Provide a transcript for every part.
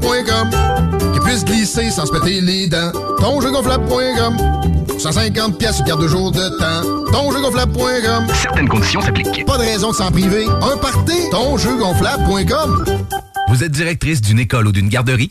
qui puisse glisser sans se péter les dents. Tonjeugonflable.com 150 pièces garde de jour de temps. Tonjeugonflable.com Certaines conditions s'appliquent. Pas de raison de s'en priver. Un party. Tonjeugonflable.com Vous êtes directrice d'une école ou d'une garderie?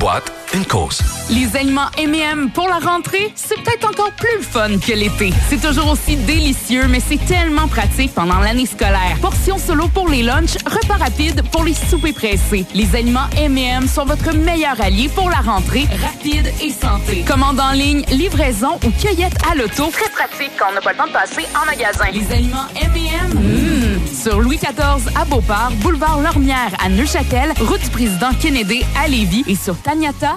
boîte, une cause. Les aliments M&M pour la rentrée, c'est peut-être encore plus fun que l'été. C'est toujours aussi délicieux, mais c'est tellement pratique pendant l'année scolaire. Portions solo pour les lunchs, repas rapides pour les soupers pressés. Les aliments M&M sont votre meilleur allié pour la rentrée, rapide et santé. Commande en ligne, livraison ou cueillette à l'auto. Très pratique quand on n'a pas le temps de passer en magasin. Les aliments M&M, sur Louis XIV à Beauport, boulevard Lormière à Neuchâtel, route du président Kennedy à Lévis et sur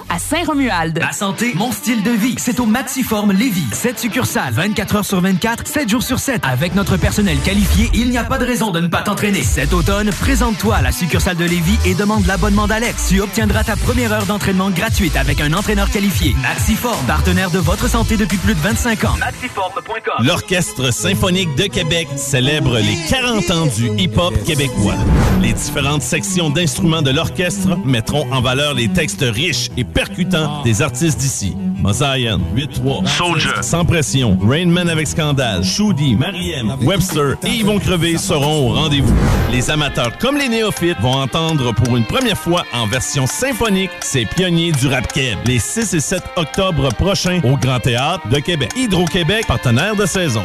À Saint-Romuald. Ma santé, mon style de vie. C'est au Maxiform Lévis. 7 succursales, 24 heures sur 24, 7 jours sur 7. Avec notre personnel qualifié, il n'y a pas de raison de ne pas t'entraîner. Cet automne, présente-toi à la succursale de Lévis et demande l'abonnement d'Alex. Tu obtiendras ta première heure d'entraînement gratuite avec un entraîneur qualifié. Maxiform, partenaire de votre santé depuis plus de 25 ans. Maxiform.com. L'Orchestre symphonique de Québec célèbre les 40 ans du hip-hop québécois. Les différentes sections d'instruments de l'orchestre mettront en valeur les textes riches et percutants des artistes d'ici. Mosaïen, 8-3, Soldier, Sans Pression, Rainman avec Scandale, Shoudi, Mariem, Webster et Yvon Crevé seront au rendez-vous. Les amateurs comme les néophytes vont entendre pour une première fois en version symphonique ces pionniers du rap keb les 6 et 7 octobre prochains au Grand Théâtre de Québec. Hydro-Québec, partenaire de saison.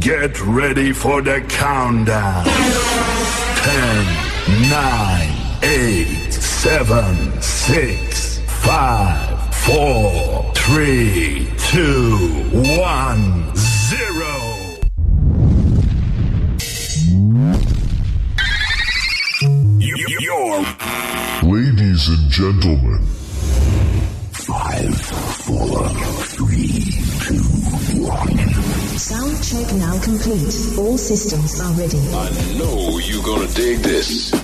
Get ready for the countdown. 10, 9, 8, 7, 6, 5, 4, 3, 2, 1, 0. You're Ladies and gentlemen, five, four, three, two, one. Sound check now complete. All systems are ready. I know you're gonna dig this.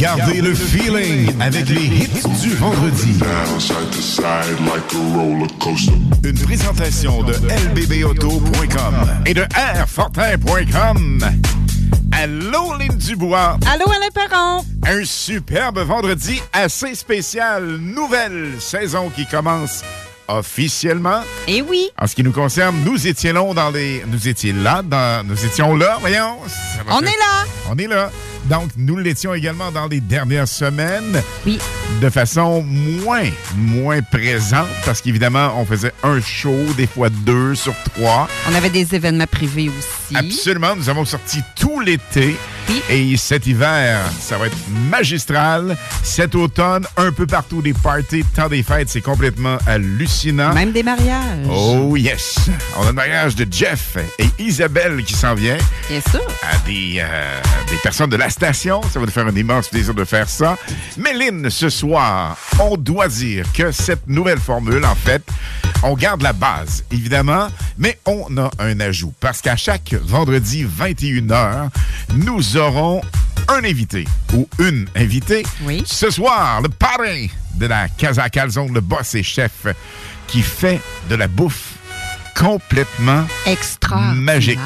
Gardez le feeling avec les hits du vendredi. Une présentation de lbbauto.com et de airfortin.com. Allô, Lynn Dubois. Allô, Alain Perron. Un superbe vendredi assez spécial. Nouvelle saison qui commence officiellement. Et oui. En ce qui nous concerne, nous étions là dans les. Nous étions là dans. Nous étions là, voyons. On est là. On est là. Donc, nous l'étions également dans les dernières semaines. Oui. De façon moins, moins présente, parce qu'évidemment, on faisait un show, des fois deux sur trois. On avait des événements privés aussi. Absolument. Nous avons sorti tout l'été. Oui. Et cet hiver, ça va être magistral. Cet automne, un peu partout des parties, temps des fêtes, c'est complètement hallucinant. Même des mariages. Oh yes! On a le mariage de Jeff et Isabelle qui s'en vient. Bien sûr. À des, euh, des personnes de la station. Ça va nous faire un immense plaisir de faire ça. Lynn, ce soir, on doit dire que cette nouvelle formule, en fait, on garde la base, évidemment, mais on a un ajout. Parce qu'à chaque vendredi 21h, nous aurons un invité ou une invitée. Oui. Ce soir, le parrain de la Casa Calzone, le boss et chef, qui fait de la bouffe complètement Extra. magique.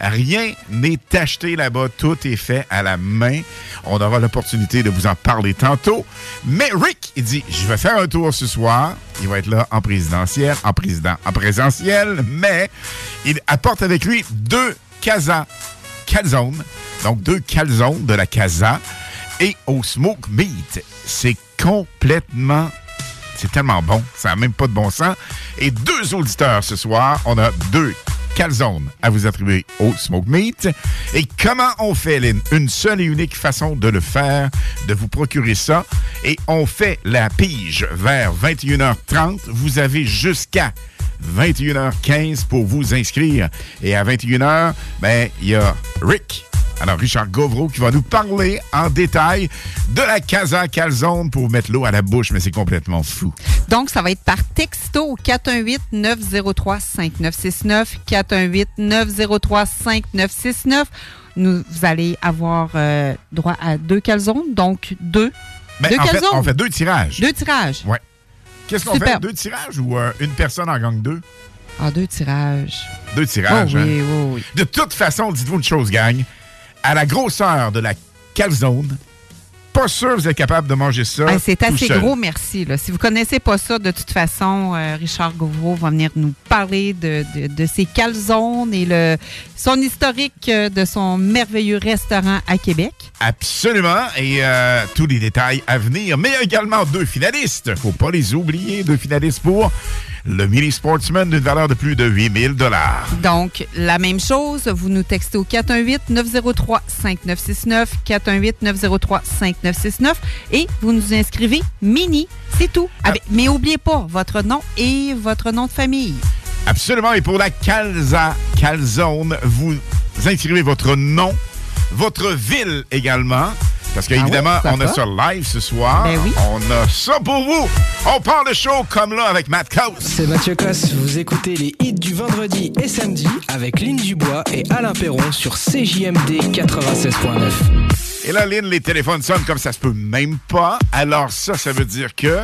Rien n'est acheté là-bas, tout est fait à la main. On aura l'opportunité de vous en parler tantôt. Mais Rick, il dit, je vais faire un tour ce soir. Il va être là en présidentiel, en président, en présentiel, mais il apporte avec lui deux Casa Calzone, donc deux calzones de la Casa et au smoke meat. C'est complètement c'est tellement bon. Ça n'a même pas de bon sens. Et deux auditeurs ce soir. On a deux calzones à vous attribuer au smoke meat. Et comment on fait, Lynn? Une seule et unique façon de le faire, de vous procurer ça. Et on fait la pige vers 21h30. Vous avez jusqu'à 21h15 pour vous inscrire. Et à 21h, ben, il y a Rick alors, Richard Gauvreau qui va nous parler en détail de la Casa Calzone pour mettre l'eau à la bouche, mais c'est complètement fou. Donc, ça va être par texto au 418-903-5969. 418-903-5969. Nous, vous allez avoir euh, droit à deux calzones, donc deux. Ben, deux en fait, calzones. on fait deux tirages. Deux tirages. Ouais. Qu'est-ce qu'on fait? Deux tirages ou euh, une personne en gagne deux? Ah, deux tirages. Deux tirages. Oh oui, hein? oui, oui. De toute façon, dites-vous une chose, gang. À la grosseur de la calzone, pas sûr que vous êtes capable de manger ça. Ah, c'est assez seul. gros, merci. là. Si vous connaissez pas ça, de toute façon, euh, Richard Gauvreau va venir nous parler de, de, de ses calzones et le, son historique euh, de son merveilleux restaurant à Québec. Absolument. Et euh, tous les détails à venir. Mais il y a également deux finalistes. Faut pas les oublier. Deux finalistes pour le Mini Sportsman d'une valeur de plus de 8000 dollars. Donc, la même chose, vous nous textez au 418-903-5969, 418-903-5969 et vous nous inscrivez mini, c'est tout. Avec- mais n'oubliez pas votre nom et votre nom de famille. Absolument. Et pour la Calza Calzone, vous inscrivez votre nom, votre ville également. Parce Ah qu'évidemment, oui, pourquoi on a ça live ce soir. Ben oui. On a ça pour vous. On parle de show comme là avec Matt Coase. C'est Mathieu Cosse, vous écoutez les hits du vendredi et samedi avec Lynn Dubois et Alain Perron sur CJMD 96.9. Et là, Lynn, les téléphones sonnent comme ça se peut même pas. Alors ça, ça veut dire que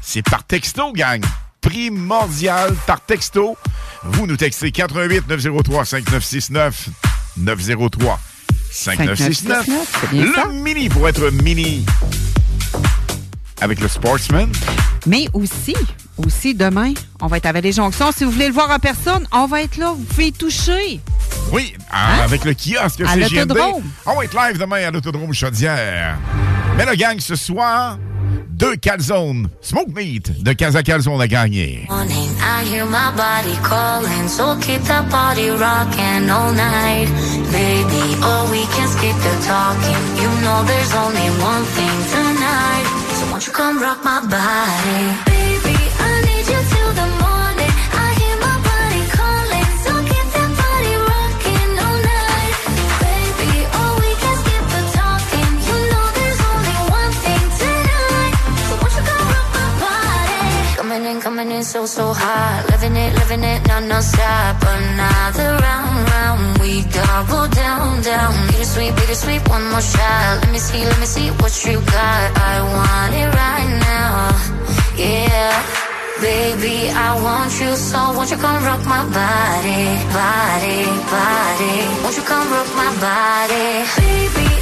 c'est par texto, gang. Primordial par texto. Vous nous textez 88 903 5969 903 5969. c'est bien Le ça. mini pour être mini avec le Sportsman. Mais aussi, aussi demain, on va être à Vallée Jonction. Si vous voulez le voir en personne, on va être là. Vous pouvez y toucher. Oui, à- avec le kiosque Hein? À l'autodrome. On va être live demain à l'autodrome Chaudière. Mais le gang, ce soir, deux calzones, smoke meat de Casa Calzone à gagner. morning, I hear my body calling, so keep that body rocking all night, baby. Oh, we can skip the talking. You know there's only one thing tonight, so won't you come rock my body, Coming in, so, so hot. Living it, living it, non, non stop. Another round, round. We double down, down. Bittersweet, bittersweet, one more shot. Let me see, let me see what you got. I want it right now. Yeah. Baby, I want you so won't you come rock my body, body, body. Won't you come rock my body? Baby,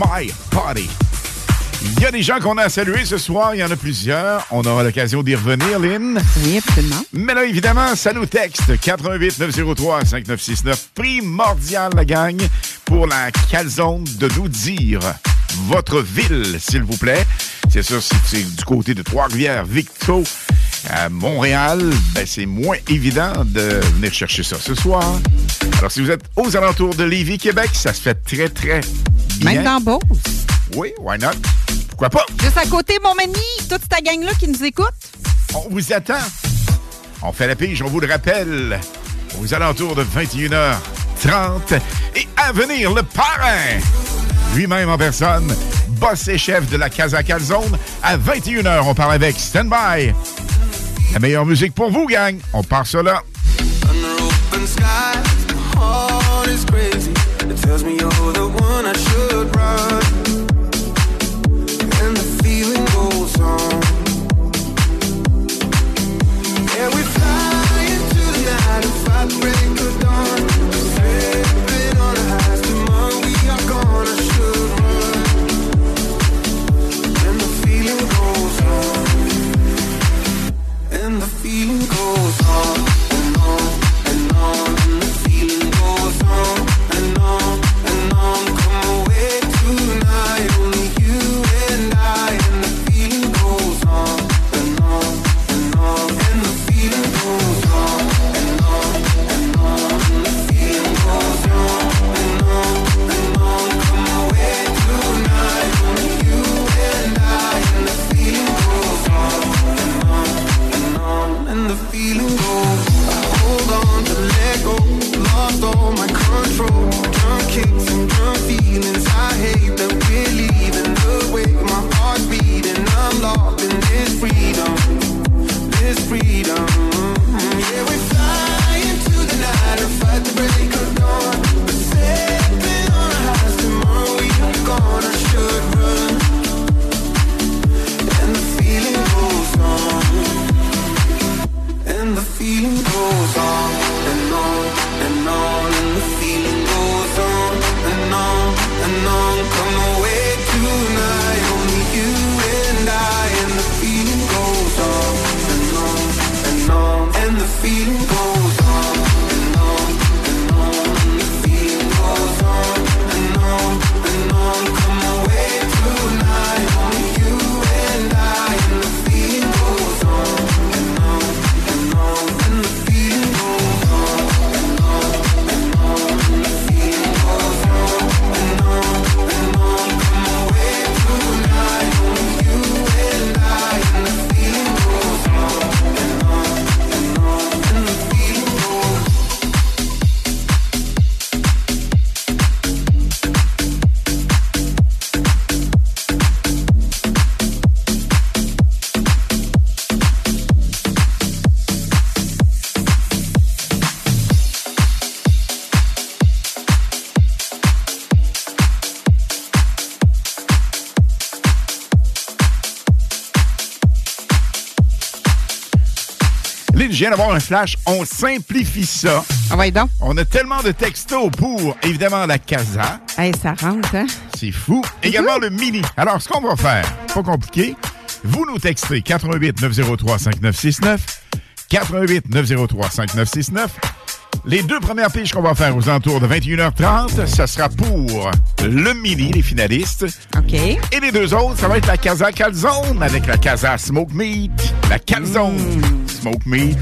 My Body. Il y a des gens qu'on a à saluer ce soir, il y en a plusieurs. On aura l'occasion d'y revenir, Lynn. Oui, absolument. Mais là, évidemment, ça nous texte 88 903 5969. Primordial, la gang, pour la calzone de nous dire votre ville, s'il vous plaît. C'est sûr, si c'est du côté de Trois-Rivières, Victo, à Montréal, ben, c'est moins évident de venir chercher ça ce soir. Alors, si vous êtes aux alentours de Lévis, Québec, ça se fait très, très bien. Même dans Beauce. Oui, why not? Pourquoi pas? Juste à côté, mon mani, toute ta gang-là qui nous écoute. On vous attend. On fait la pige, on vous le rappelle, aux alentours de 21h30. Et à venir, le parrain, lui-même en personne, boss et chef de la Casa Calzone. À 21h, on parle avec Standby. La meilleure musique pour vous, gang. On part ça It tells me you're the one I should run. And the feeling goes on. vient d'avoir un flash. On simplifie ça. Ah ouais, donc. On a tellement de textos pour, évidemment, la casa. Hey, ça rentre, hein? C'est fou. Également le mini. Alors, ce qu'on va faire, pas compliqué, vous nous textez 88 903 5969, 88 903 5969, les deux premières piges qu'on va faire aux alentours de 21h30, ça sera pour le mini, les finalistes. OK. Et les deux autres, ça va être la Casa Calzone avec la Casa Smoke Meat. La Calzone. Mm. Smoke Meat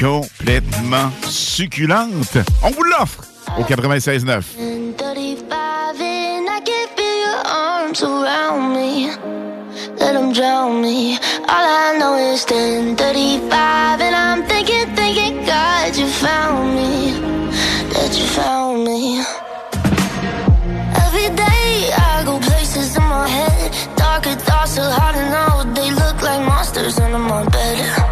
complètement succulente. On vous l'offre au 96.9. let them drown me All I know is 1035 And I'm thinking, thinking, God, you found me. That you found me. Every day I go places in my head. Darker thoughts are hard to know They look like monsters under my bed.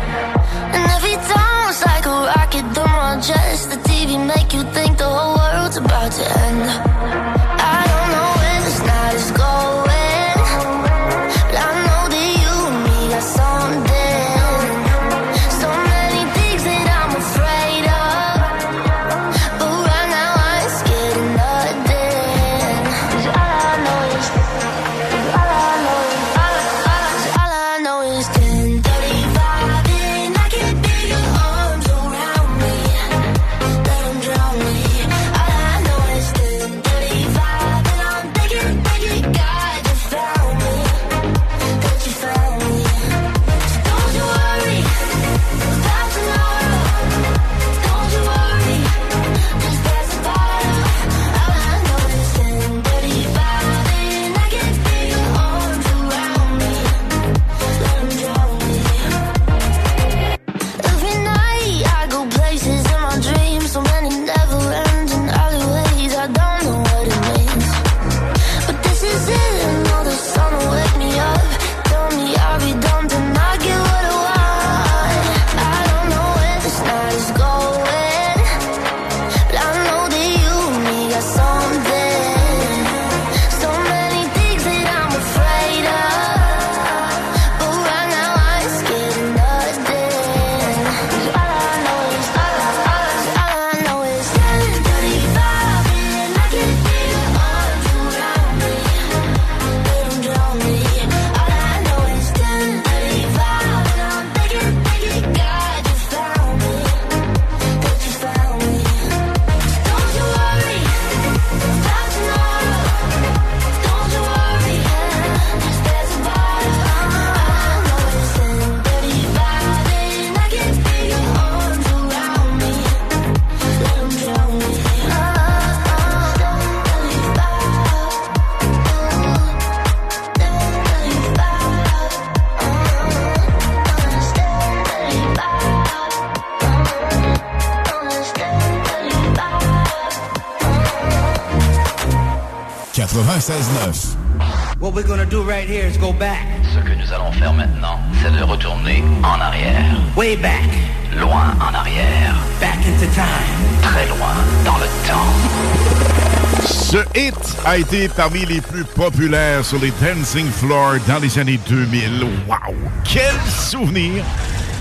What we're gonna do right here is go back. Ce que nous allons faire maintenant, c'est de retourner en arrière. Way back. Loin en arrière. Back into time. Très loin dans le temps. Ce hit a été parmi les plus populaires sur les dancing floors dans les années 2000. Wow! Quel souvenir!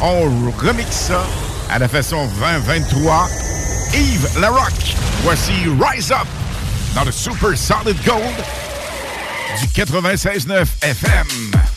On remixe ça à la façon 2023. Yves Larocque, voici Rise Up! dans le Super Solid Gold du 96.9 FM.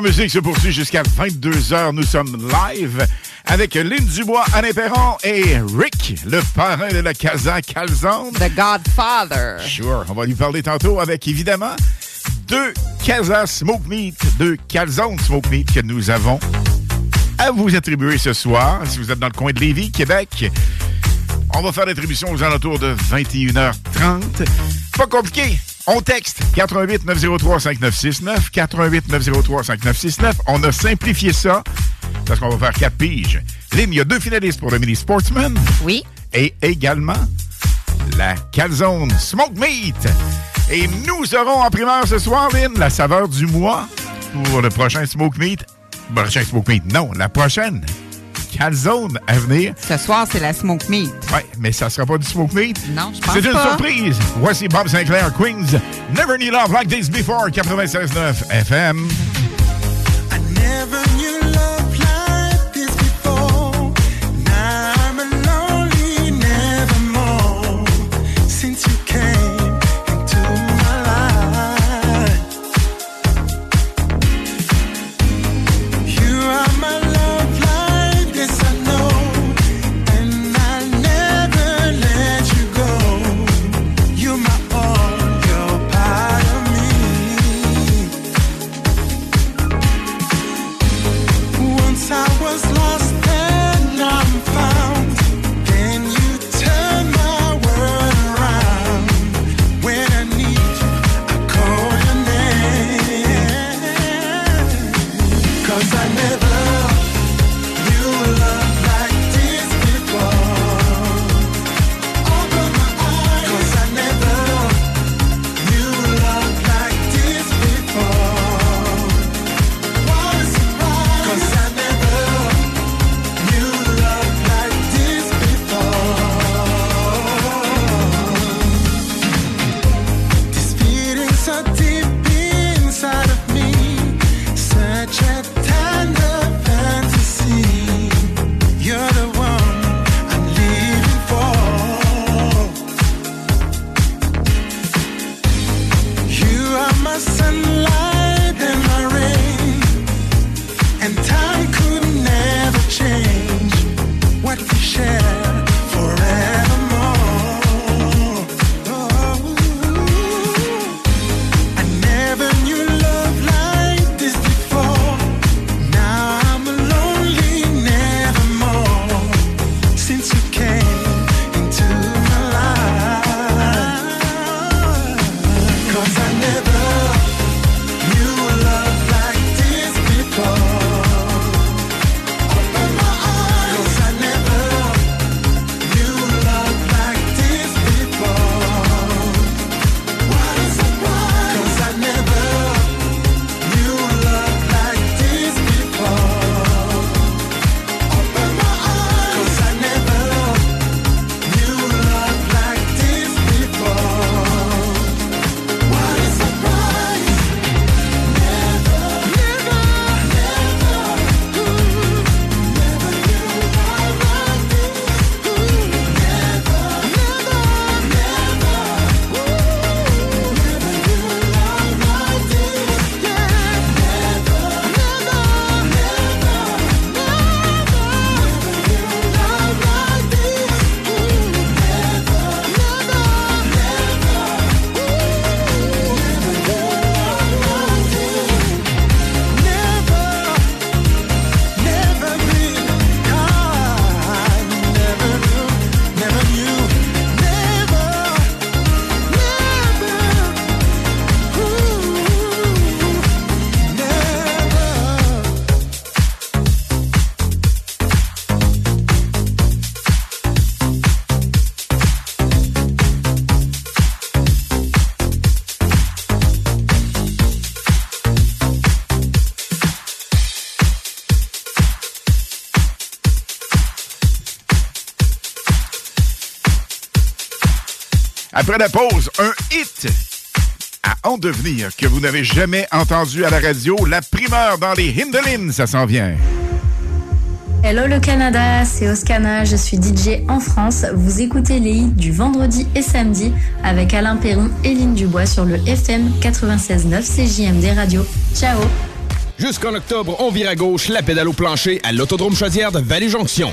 La meilleure musique se poursuit jusqu'à 22h. Nous sommes live avec Lynn Dubois, Anne Perron et Rick, le parrain de la Casa Calzone. The Godfather. Sure. On va lui parler tantôt avec, évidemment, deux Casa Smoke Meat, deux Calzone Smoke Meat que nous avons à vous attribuer ce soir. Si vous êtes dans le coin de Lévis, Québec, on va faire l'attribution aux alentours de 21h30. Pas compliqué. On texte 88 903 5969, 88 903 5969. On a simplifié ça parce qu'on va faire quatre piges. Lynn, il y a deux finalistes pour le Mini Sportsman. Oui. Et également la Calzone Smoke Meat. Et nous aurons en primeur ce soir, Lynn, la saveur du mois pour le prochain Smoke Meat. Prochain Smoke Meat, non, la prochaine Calzone à venir. Ce soir, c'est la Smoke Meat. Ouais, mais ça sera pas du Smoke Meat. Non, je pense C'est une pas. surprise. Voici Bob Sinclair, Queens. Never Knew Love Like This Before, 96.9 FM. Après la pause, un hit à en devenir que vous n'avez jamais entendu à la radio. La primeur dans les Hindelines, ça s'en vient. Hello le Canada, c'est Oscana, je suis DJ en France. Vous écoutez les hits du vendredi et samedi avec Alain Perron et Lynn Dubois sur le FM 96.9 CJMD Radio. Ciao Jusqu'en octobre, on vire à gauche la pédale au plancher à l'Autodrome Chaudière de Vallée-Jonction.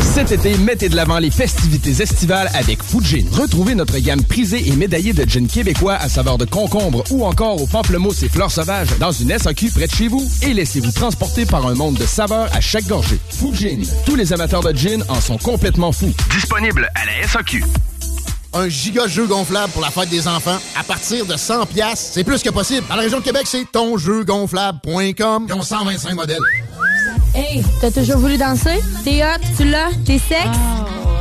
Cet été, mettez de l'avant les festivités estivales avec Fujin. Retrouvez notre gamme prisée et médaillée de gin québécois à saveur de concombre ou encore au pamplemousse et fleurs sauvages dans une SAQ près de chez vous et laissez-vous transporter par un monde de saveurs à chaque gorgée. Fujin. Tous les amateurs de gin en sont complètement fous. Disponible à la SAQ. Un giga jeu gonflable pour la fête des enfants à partir de 100 pièces, c'est plus que possible. Dans la région de Québec, c'est tonjeugonflable.com. Ils ont 125 modèles. Hey, t'as toujours voulu danser? T'es hot, tu l'as, t'es sexe?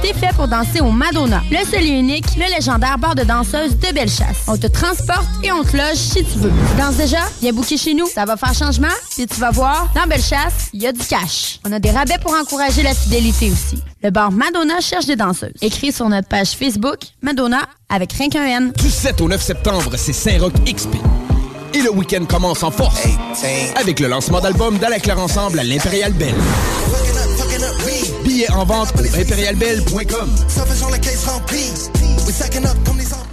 T'es fait pour danser au Madonna, le seul et unique, le légendaire bar de danseuse de Bellechasse. On te transporte et on te loge si tu veux. Danse déjà? Viens booker chez nous. Ça va faire changement, puis tu vas voir, dans Bellechasse, il y a du cash. On a des rabais pour encourager la fidélité aussi. Le bar Madonna cherche des danseuses. Écris sur notre page Facebook, Madonna, avec rien qu'un N. Du 7 au 9 septembre, c'est Saint-Roch XP. Et le week-end commence en force avec le lancement d'album d'Ala Ensemble à l'Impérial Belle. Billets en vente au impérialbelle.com.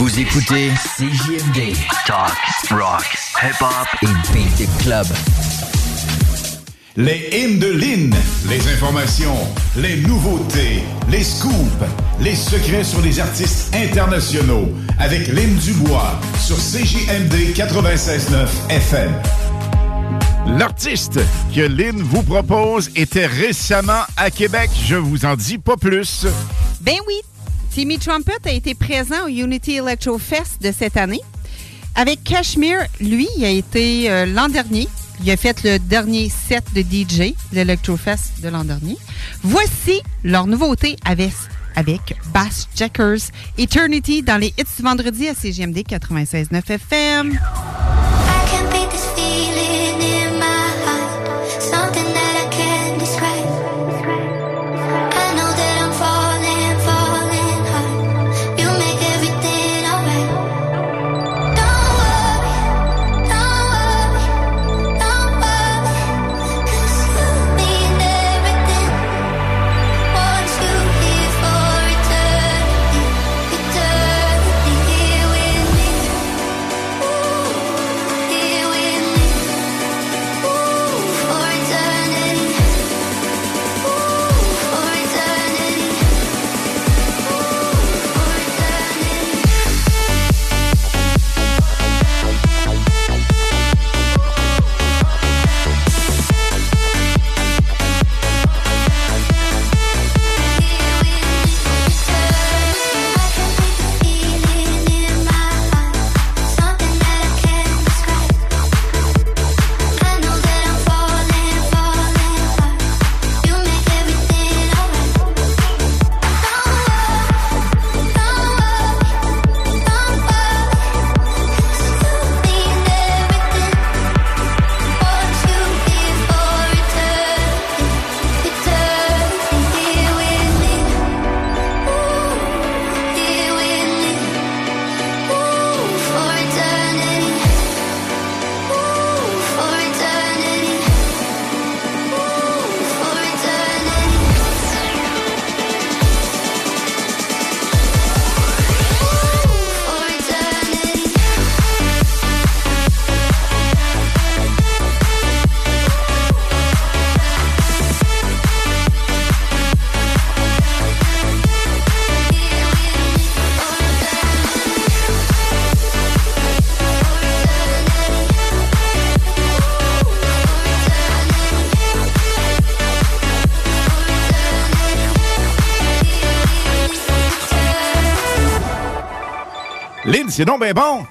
Vous écoutez CJMD. Talk, rock, hip-hop et beat the club. Les hymnes de Lynn, les informations, les nouveautés, les scoops, les secrets sur les artistes internationaux avec Lynn Dubois sur CJMD 96.9 FM. L'artiste que Lynn vous propose était récemment à Québec. Je vous en dis pas plus. Ben oui, Timmy Trumpet a été présent au Unity Electro Fest de cette année. Avec Cashmere, lui, il a été euh, l'an dernier. Il a fait le dernier set de DJ, l'Electrofest de l'an dernier. Voici leur nouveauté avec, Bass Jackers, Eternity dans les hits du vendredi à CGMD 96.9 FM. C'est donc bien bon.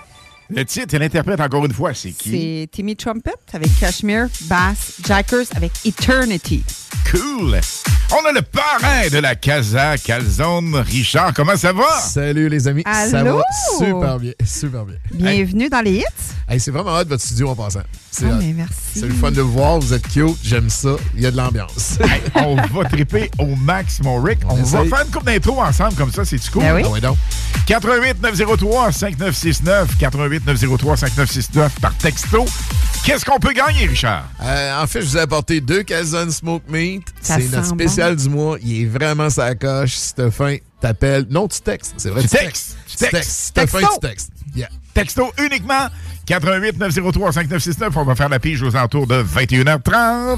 Le titre et l'interprète, encore une fois, c'est qui? C'est Timmy Trumpet avec Cashmere, Bass, Jackers avec Eternity. Cool. On a le parrain de la Casa Calzone, Richard. Comment ça va? Salut les amis. Ça Allô? va super bien. Super bien. Bienvenue dans les hits. Hey, c'est vraiment hot votre studio en passant. C'est mais merci. C'est le fun de vous voir. Vous êtes cute. J'aime ça. Il y a de l'ambiance. Hey, on va triper au max, mon Rick. On, On va faire une coupe d'intro ensemble, comme ça, c'est-tu cool? Ben oui. Ah ouais, donc. 88 903 5969 88 903 5969 par texto. Qu'est-ce qu'on peut gagner, Richard? Euh, en fait, je vous ai apporté deux calzones smoke meat. Ça C'est notre sent spécial du mois. Il est vraiment sa coche. Si t'as faim, t'appelles. Non, tu textes. C'est vrai, Tu textes. Tu textes. Si t'as faim, Texto. tu textes. Yeah. Texto uniquement 88 903 5969. On va faire la pige aux alentours de 21h30.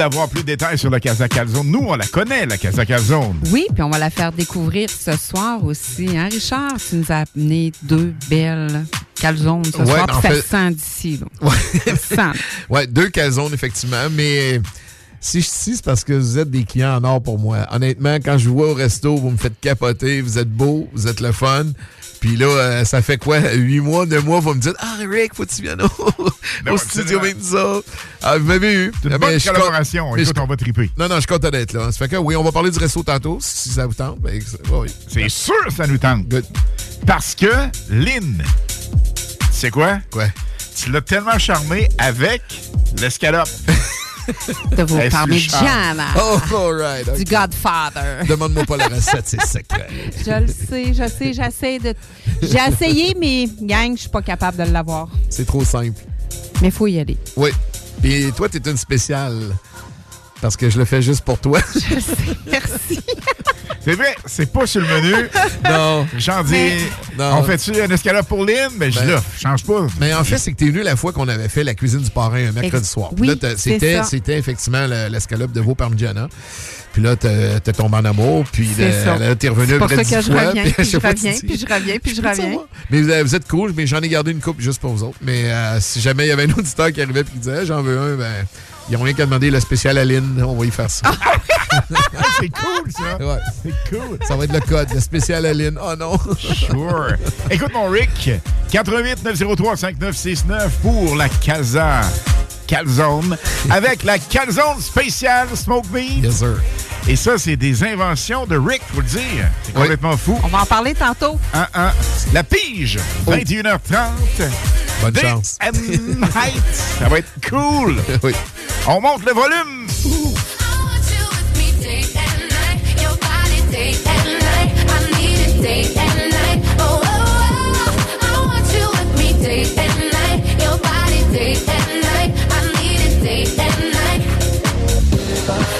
d'avoir plus de détails sur la Casa Calzone. Nous, on la connaît, la Casa Calzone. Oui, puis on va la faire découvrir ce soir aussi. Hein, Richard, tu nous as amené deux belles calzones ce Ouais, soir. en ça fait- sent d'ici. là. Ça sent. Ouais, deux calzones, effectivement. Mais si je suis c'est parce que vous êtes des clients en or pour moi. Honnêtement, quand je vous vois au resto, vous me faites capoter. Vous êtes beau, vous êtes le fun. Puis là, euh, ça fait quoi? Huit mois, neuf mois, vous me dites Ah, Rick, faut que tu viennes au, au studio avec nous autres. Ah, vous m'avez eu. Une bonne ben, collaboration. Écoute, je- on va triper. Non, non, je suis content d'être là. Ça fait que oui, on va parler du resto tantôt, si ça vous tente. Ben, oui. C'est sûr que ça nous tente. Parce que, Lynn, c'est quoi? Quoi? Tu l'as tellement charmé avec l'escalope. De vos Elle parmigiana. Oh, all right. Du. Godfather. Demande-moi pas la recette, c'est secret. Je le sais, je sais, j'essaie de. J'ai essayé, mais gang, je suis pas capable de l'avoir. C'est trop simple. Mais il faut y aller. Oui. Et toi, t'es une spéciale. Parce que je le fais juste pour toi. Je sais, merci. C'est vrai, c'est pas sur le menu. non. J'en dis, Mais- on fait-tu un escalope pour Lynn? Mais je Ben- l'offre, change pas. Mais en fait, c'est que t'es venu la fois qu'on avait fait la cuisine du parrain un mercredi Ex- soir. oui, c'était, c'était effectivement le- l'escalope de veau parmigiana. Puis là, t'es tombé en amour. Puis là, t'es revenu C'est pour après ça 10 que je reviens, puis je reviens, puis je reviens, puis je reviens. Mais vous, êtes cool, mais j'en ai gardé une coupe juste pour vous autres. Mais euh, si jamais il y avait un auditeur qui arrivait et qui disait j'en veux un, ben, ils ont rien qu'à demander le spécial à Lynn. On va y faire ça. c'est cool, ça. Ouais. C'est cool. Ça va être le code, le spécial à Lynn. Oh non. Sure. Écoute, mon Rick, 88 903 5969 pour la Casa Calzone avec la Calzone spéciale Smoke Meat. Yes, sir. Et ça, c'est des inventions de Rick, faut le dire. C'est complètement fou. On va en parler tantôt. Un, un. La pige, 21h30. Bonne Day chance. and night. Ça va être cool. oui. On monte le volume. Oh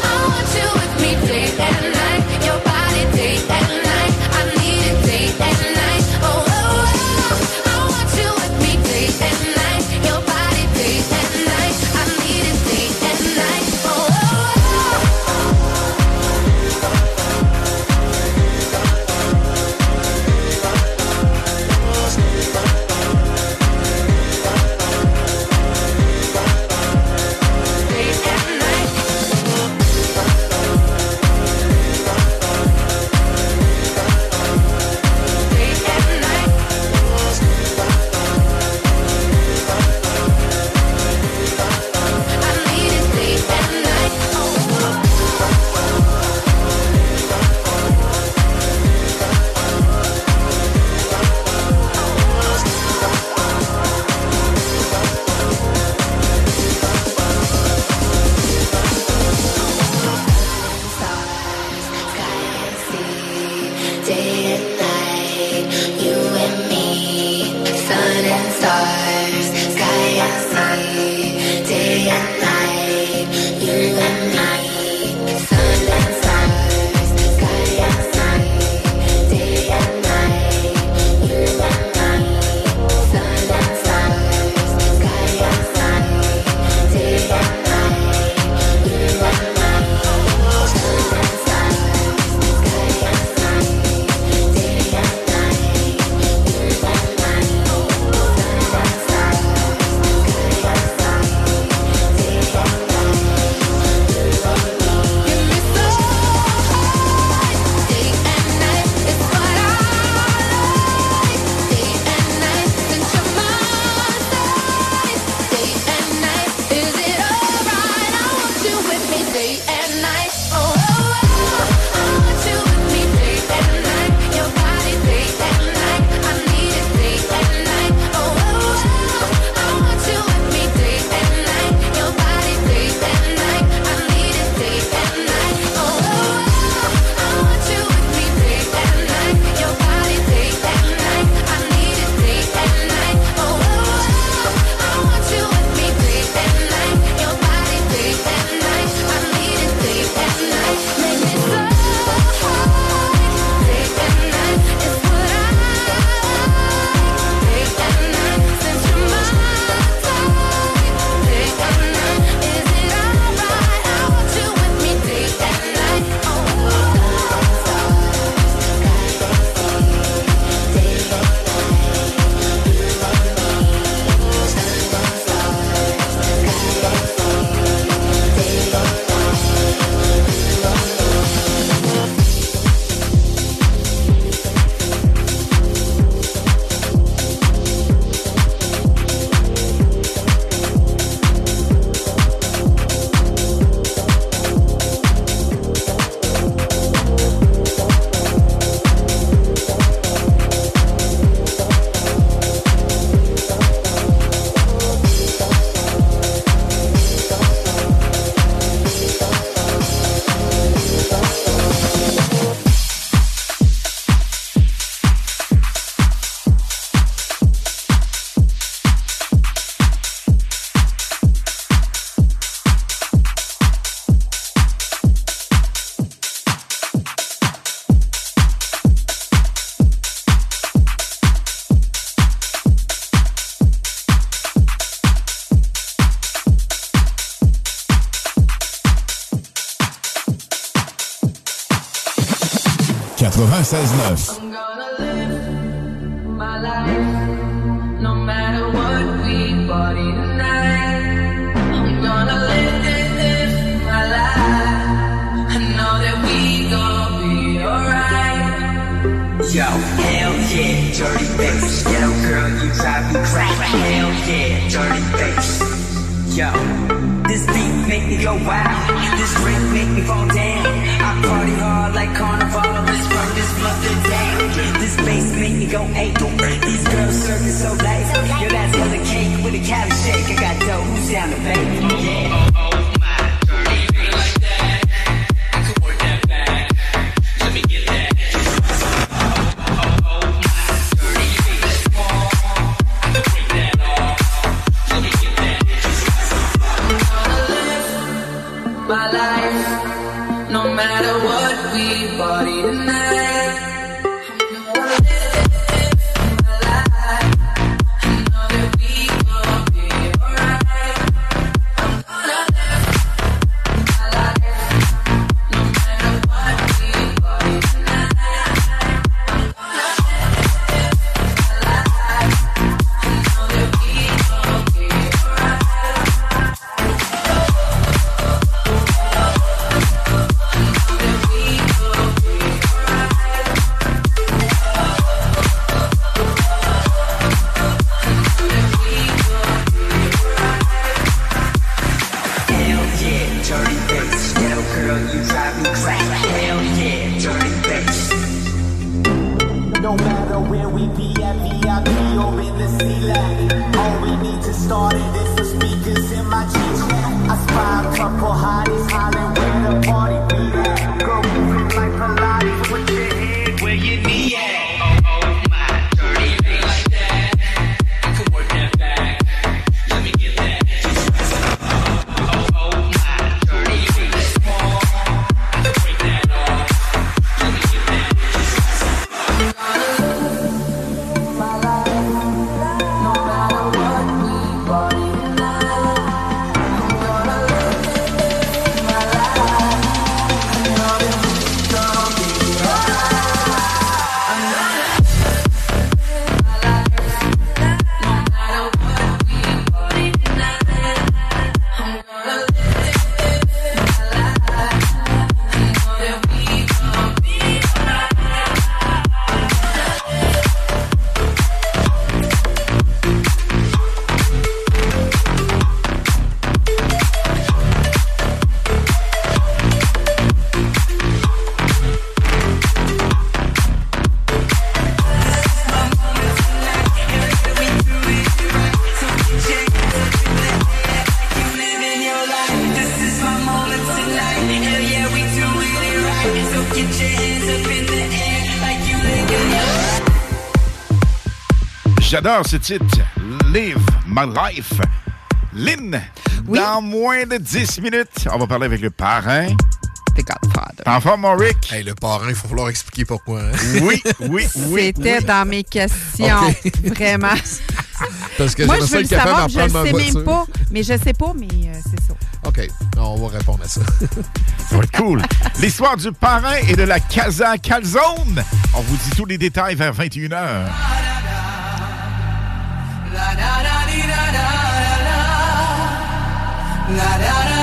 Yes. j'adore ce titre. Live my life. Lynn, dans moins de 10 minutes, on va parler avec le parrain. The Godfather. En forme, mon Rick? Hey, le parrain, il faut falloir expliquer pourquoi. Hein. Oui, oui, oui. C'était dans mes questions, vraiment. Parce que Moi, je veux le savoir, je ne sais même pas. Mais je sais pas, mais euh, c'est ça. OK, on va répondre à ça. ça va être cool. L'histoire du parrain et de la Casa Calzone. On vous dit tous les détails vers 21h. na, na, na.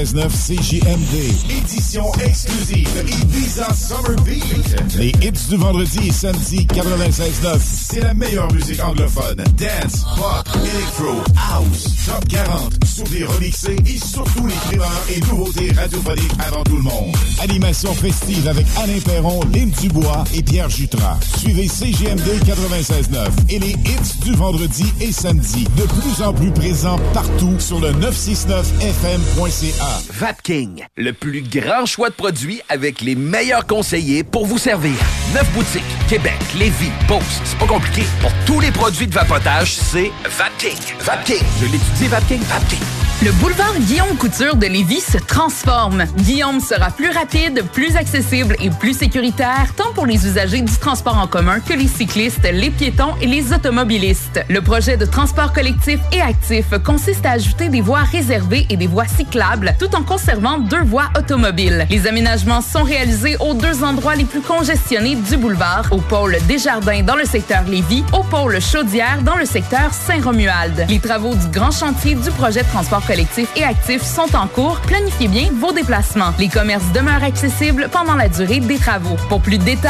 96.9 CJMD. Édition exclusive Ibiza Summer Beat. Les hits du vendredi et samedi 96.9. C'est la meilleure musique anglophone. Dance, pop, electro, house, top 40, souvenirs remixés et surtout les primeurs et nouveautés radiophoniques avant tout le monde. Animation festive avec Alain Perron, Lynn Dubois et Pierre Jutras. Suivez CGMD 96.9 et les hits du vendredi et samedi. De plus en plus présents partout sur le 969fm.ca. Vapking, le plus grand choix de produits avec les meilleurs conseillers pour vous servir. Neuf boutiques, Québec, Lévis, Beauce. C'est pas compliqué. Pour tous les produits de vapotage, c'est Vapking. Vapking. Je l'étudie, Vapking. Vapking. Le boulevard Guillaume Couture de Lévis se transforme. Guillaume sera plus rapide, plus accessible et plus sécuritaire, pour les usagers du transport en commun que les cyclistes, les piétons et les automobilistes. Le projet de transport collectif et actif consiste à ajouter des voies réservées et des voies cyclables, tout en conservant deux voies automobiles. Les aménagements sont réalisés aux deux endroits les plus congestionnés du boulevard, au pôle Desjardins dans le secteur Lévis, au pôle Chaudière dans le secteur Saint-Romuald. Les travaux du grand chantier du projet de transport collectif et actif sont en cours. Planifiez bien vos déplacements. Les commerces demeurent accessibles pendant la durée des travaux. Pour plus de détails,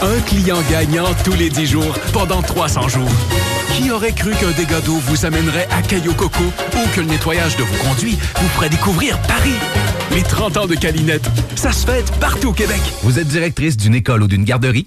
Un client gagnant tous les 10 jours pendant 300 jours. Qui aurait cru qu'un dégât d'eau vous amènerait à Caillou Coco ou que le nettoyage de vos conduits vous ferait découvrir Paris? Les 30 ans de Calinette, ça se fête partout au Québec. Vous êtes directrice d'une école ou d'une garderie?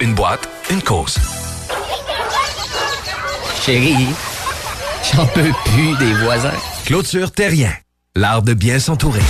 une boîte, une cause. Chérie, j'en peux plus des voisins. Clôture Terrien, l'art de bien s'entourer.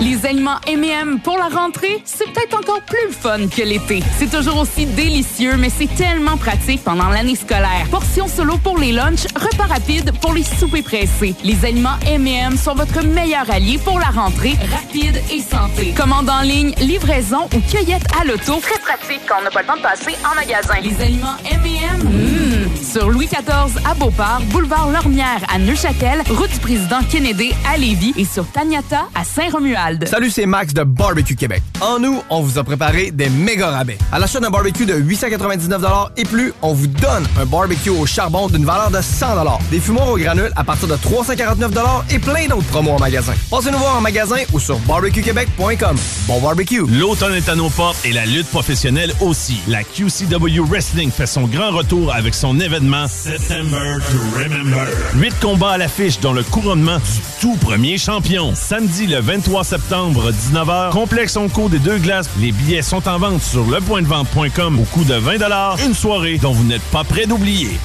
Les aliments M&M pour la rentrée, c'est peut-être encore plus le fun que l'été. C'est toujours aussi délicieux, mais c'est tellement pratique pendant l'année scolaire. Portions solo pour les lunchs, repas rapides pour les soupers pressés. Les aliments M&M sont votre meilleur allié pour la rentrée, rapide et santé. Commande en ligne, livraison ou cueillette à l'auto. Très pratique quand on n'a pas le temps de passer en magasin. Les aliments M&M, mmh. sur Louis XIV à Beauport, boulevard Lormière à Neuchâtel, route du président Kennedy à Lévis et sur Taniata à Saint-Romuald. Salut, c'est Max de Barbecue Québec. En nous, on vous a préparé des méga rabais. À l'achat d'un barbecue de 899 et plus, on vous donne un barbecue au charbon d'une valeur de 100 des fumoirs au granule à partir de 349 et plein d'autres promos en magasin. Passez-nous voir en magasin ou sur barbecuequebec.com. Bon barbecue! L'automne est à nos portes et la lutte professionnelle aussi. La QCW Wrestling fait son grand retour avec son événement September to Remember. Huit combats à l'affiche dont le couronnement du tout premier champion. Samedi le 23 septembre, 19h, complexe Onco des deux glaces. Les billets sont en vente sur lepointdevente.com au coût de 20 Une soirée dont vous n'êtes pas prêt d'oublier.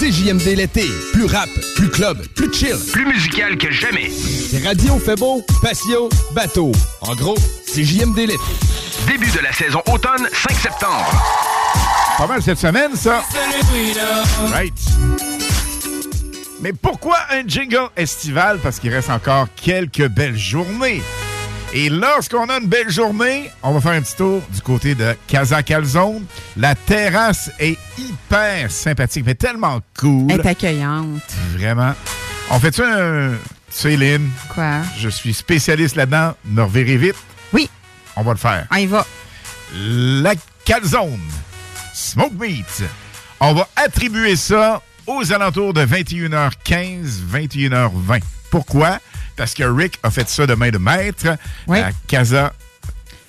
CJMD l'été. Plus rap, plus club, plus chill. Plus musical que jamais. Radio fait beau, patio, bateau. En gros, CJMD l'été. Début de la saison automne, 5 septembre. Pas mal cette semaine, ça. Right. Mais pourquoi un jingle estival? Parce qu'il reste encore quelques belles journées. Et lorsqu'on a une belle journée, on va faire un petit tour du côté de Casa Calzone. La terrasse est hyper sympathique, mais tellement cool. Elle est accueillante. Vraiment. On fait-tu un... Tu sais, Lynn? Quoi? Je suis spécialiste là-dedans. Me reverrez vite. Oui. On va le faire. On y va. La calzone. Smoke Meat. On va attribuer ça aux alentours de 21h15, 21h20. Pourquoi? Parce que Rick a fait ça de main de maître à Casa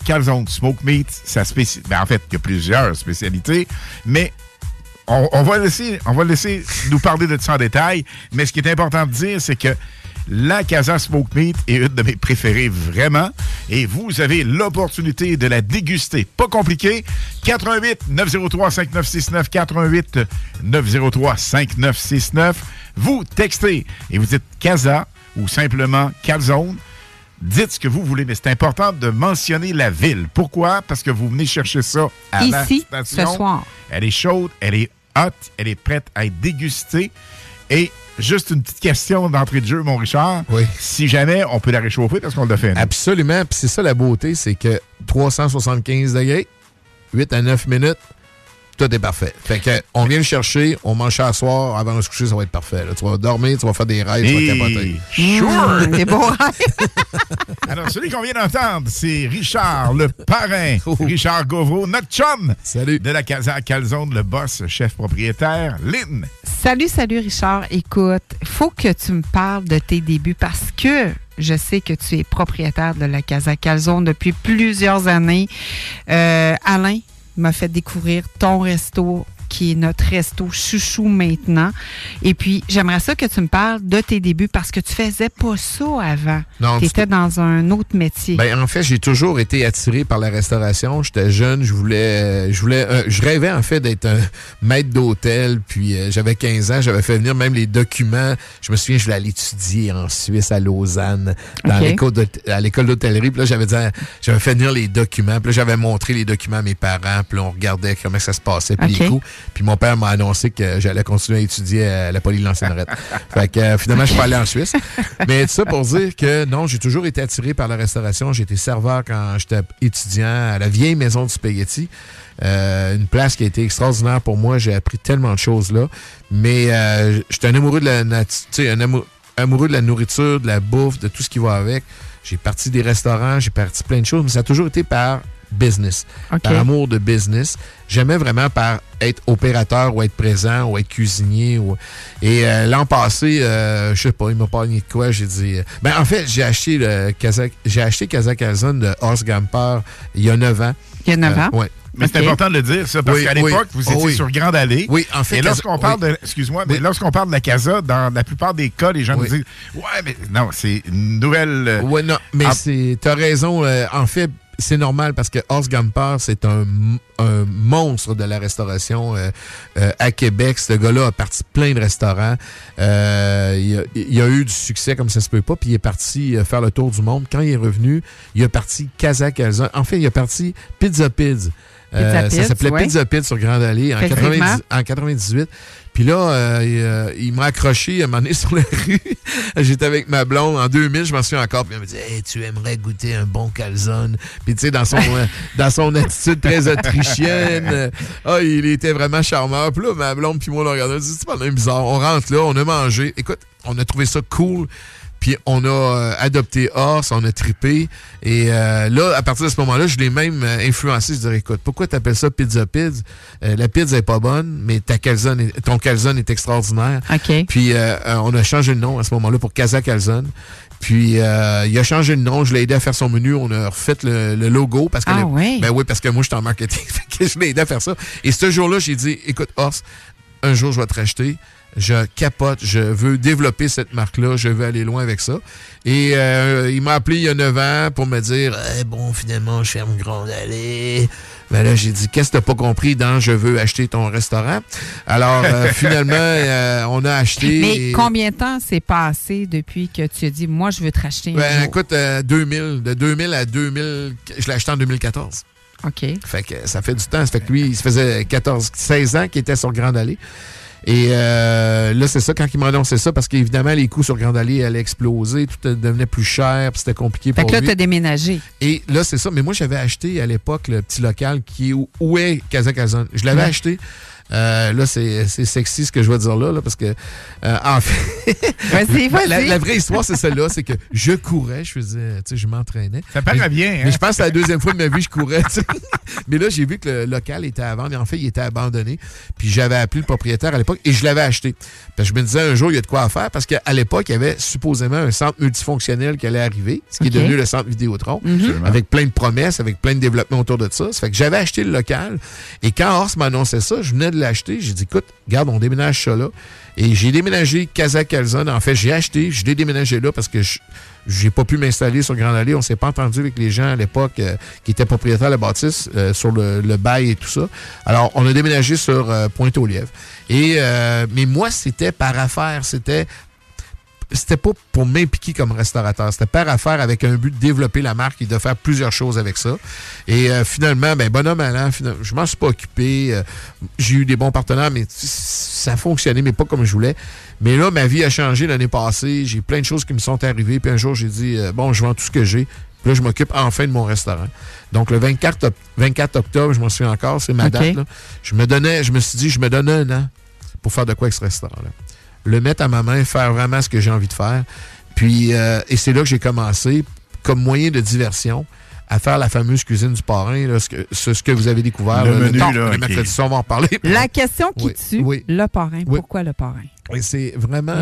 Calzone Smoke Meat. Sa spéci... ben, en fait, il y a plusieurs spécialités, mais on, on va laisser, on va laisser nous parler de ça en détail. Mais ce qui est important de dire, c'est que La Casa Smoke Meat est une de mes préférées, vraiment. Et vous avez l'opportunité de la déguster. Pas compliqué. 88 903 5969 88 903 5969. Vous textez et vous dites Casa ou simplement Calzone. Dites ce que vous voulez, mais c'est important de mentionner la ville. Pourquoi? Parce que vous venez chercher ça à la Ici, station. ce soir. Elle est chaude, elle est hot, elle est prête à être dégustée. Et juste une petite question d'entrée de jeu, mon Richard. Oui. Si jamais on peut la réchauffer parce qu'on l'a fait. nous. Absolument. Puis c'est ça la beauté, c'est que 375 degrés, 8 à 9 minutes, tout est parfait. Fait que on vient le chercher, on mange ça à soir, avant de se coucher, ça va être parfait. là. Tu vas dormir, tu vas faire des rêves, tu vas capoter. Sure! Des beaux Alors, celui qu'on vient d'entendre, c'est Richard, le parrain. Richard Gauvreau, notre chum. Salut. De la Casa Calzone, le boss, chef propriétaire. Lynn. Salut, salut Richard. Écoute, faut que tu me parles de tes débuts parce que je sais que tu es propriétaire de la Casa Calzone depuis plusieurs années. Euh, Alain m'a fait découvrir ton resto qui est notre resto chouchou maintenant. Et puis, j'aimerais ça que tu me parles de tes débuts parce que tu faisais pas ça avant. Non, tu du étais dans un autre métier. Ben, en fait, j'ai toujours été attiré par la restauration. J'étais jeune, je voulais, je voulais, euh, je rêvais en fait d'être un maître d'hôtel. Puis euh, j'avais 15 ans, j'avais fait venir même les documents. Je me souviens, je voulais aller étudier en Suisse à Lausanne, dans l'école d'hôte- à l'école d'hôtellerie. Puis là, j'avais dit, j'avais fait venir les documents. Puis là, j'avais montré les documents à mes parents. Puis là, on regardait comment ça se passait, puis les coûts. Puis mon père m'a annoncé que j'allais continuer à étudier à la poly de l'ancienne Fait que euh, finalement, je suis pas allé en Suisse. Mais tout ça pour dire que non, j'ai toujours été attiré par la restauration. J'ai été serveur quand j'étais étudiant à la vieille maison du spaghetti. Euh, une place qui a été extraordinaire pour moi. J'ai appris tellement de choses là. Mais euh, j'étais un amoureux de la nat- tu sais, un amou- amoureux de la nourriture, de la bouffe, de tout ce qui va avec. J'ai parti des restaurants, j'ai parti plein de choses, mais ça a toujours été par business, par amour de business. Jamais vraiment par être opérateur ou être présent ou être cuisinier. Ou... Et euh, l'an passé, euh, je sais pas, il m'a parlé de quoi. J'ai dit. euh, Ben, en fait, j'ai acheté le Kazakh, j'ai acheté de Horst Gamper il y a 9 ans. Il y a 9 ans? ouais. Mais c'est important de le dire, ça, parce Oui, qu'à oui. l'époque, vous Oh, étiez oui. sur Grande Allée. Oui, en fait, Et lorsqu'on parle oui. de. Excuse-moi, mais lorsqu'on parle de la Casa, dans la plupart des cas, les gens Oui. nous disent Ouais, mais non, c'est une nouvelle. euh, Ouais, non, mais Ah. c'est. T'as raison. euh, en fait, c'est normal parce que Horst Gamper, c'est un, un monstre de la restauration euh, euh, à Québec. Ce gars-là a parti plein de restaurants. Euh, il, a, il a eu du succès comme ça se peut pas. Puis il est parti euh, faire le tour du monde. Quand il est revenu, il a parti Casa Calzone. En fait, il a parti Pizza Piz. Euh, Pizza ça Piz, s'appelait ouais. Pizza Pizza sur Grande Allée en, Effectivement. 90 en 98. Puis là, euh, il, euh, il m'a accroché à un moment donné sur la rue. J'étais avec ma blonde en 2000, je m'en souviens encore. Puis elle me dit hey, Tu aimerais goûter un bon calzone Puis tu sais, dans son, euh, dans son attitude très autrichienne, ah, il était vraiment charmeur. Puis là, ma blonde, puis moi, on regardé. On dit C'est pas bizarre. On rentre là, on a mangé. Écoute, on a trouvé ça cool. Puis on a euh, adopté Horse, on a trippé. Et euh, là, à partir de ce moment-là, je l'ai même euh, influencé. Je disais, écoute, pourquoi tu appelles ça pizza pizza? Euh, la pizza est pas bonne, mais ta calzone est- ton calzone est extraordinaire. OK. Puis euh, euh, on a changé de nom à ce moment-là pour Casa Calzone. Puis euh, il a changé de nom, je l'ai aidé à faire son menu, on a refait le, le logo parce que Ah le- ouais? ben oui parce que moi j'étais en marketing, fait que je l'ai aidé à faire ça. Et ce jour-là, j'ai dit écoute Horst, un jour je vais te racheter. Je capote, je veux développer cette marque-là, je veux aller loin avec ça. Et euh, il m'a appelé il y a 9 ans pour me dire Eh, bon, finalement, je ferme Grande Allée. Ben là, j'ai dit Qu'est-ce que t'as pas compris dans Je veux acheter ton restaurant? Alors, euh, finalement, euh, on a acheté. Mais et- combien de temps s'est passé depuis que tu as dit, moi, je veux te racheter ben, écoute, euh, 2000, de 2000 à 2000, je l'ai acheté en 2014. OK. Fait que ça fait du temps. Ça fait que lui, il se faisait 14, 16 ans qu'il était sur Grande Allée. Et euh, là, c'est ça, quand il m'a annoncé ça, parce qu'évidemment, les coûts sur Grande Allée allaient exploser, tout devenait plus cher, puis c'était compliqué Fait pour que là, lui. tu as déménagé. Et là, c'est ça. Mais moi, j'avais acheté à l'époque le petit local qui est où, où est Kazakazan. Je l'avais Ouais. acheté. Euh, là, c'est c'est sexy ce que je vais dire là, là parce que, euh, en fait, Vas-y, vas-y. la, la vraie histoire, c'est celle-là, c'est que je courais, je faisais, tu sais, je m'entraînais. Ça paraît Mais- bien, hein? Mais je pense que c'est la deuxième fois de ma vie que je courais, tu sais. Mais là, j'ai vu que le local était à vendre, et en fait, il était abandonné. Puis j'avais appelé le propriétaire à l'époque et je l'avais acheté. Parce que je me disais un jour, il y a de quoi à faire, parce qu'à l'époque, il y avait supposément un centre multifonctionnel qui allait arriver, ce qui est devenu le centre Vidéotron, Mhm. avec plein de promesses, avec plein de développements autour de ça. Ça fait que j'avais acheté le local. Et quand Horst m'annonçait ça, je venais de l'acheter. J'ai dit, écoute, regarde, on déménage ça là. Et j'ai déménagé Casa Calzone. En fait, j'ai acheté, je l'ai déménagé là parce que je j'ai pas pu m'installer sur Grande Allée. On s'est pas entendu avec les gens à l'époque euh, qui étaient propriétaires de la bâtisse euh, sur le, bail et tout ça. Alors, on a déménagé sur euh, Pointe-aux-Lièvres. Et, mais moi, c'était par affaire. C'était c'était pas pour m'impliquer comme restaurateur. C'était par affaire avec un but de développer la marque et de faire plusieurs choses avec ça. Et euh, finalement, ben, bonhomme finalement, je m'en suis pas occupé. Euh, J'ai eu des bons partenaires, mais ça a fonctionné, mais pas comme je voulais. Mais là, ma vie a changé l'année passée. J'ai plein de choses qui me sont arrivées. Puis un jour, j'ai dit, euh, bon, je vends tout ce que j'ai. Puis là, je m'occupe enfin de mon restaurant. Donc, le 24, oc- 24 octobre, je m'en souviens encore, c'est ma date. là. Je me donnais, je me suis dit, je me donne un an pour faire de quoi avec ce restaurant-là. Le mettre à ma main, faire vraiment ce que j'ai envie de faire. Puis, euh, et c'est là que j'ai commencé, comme moyen de diversion, à faire la fameuse cuisine du parrain, là, ce, que, ce, ce que vous avez découvert. Le là, menu, temps, là, le ok. mercredi soir, on va en parler. La question qui Oui, tue, oui. le parrain. Oui. Pourquoi le parrain? C'est vraiment.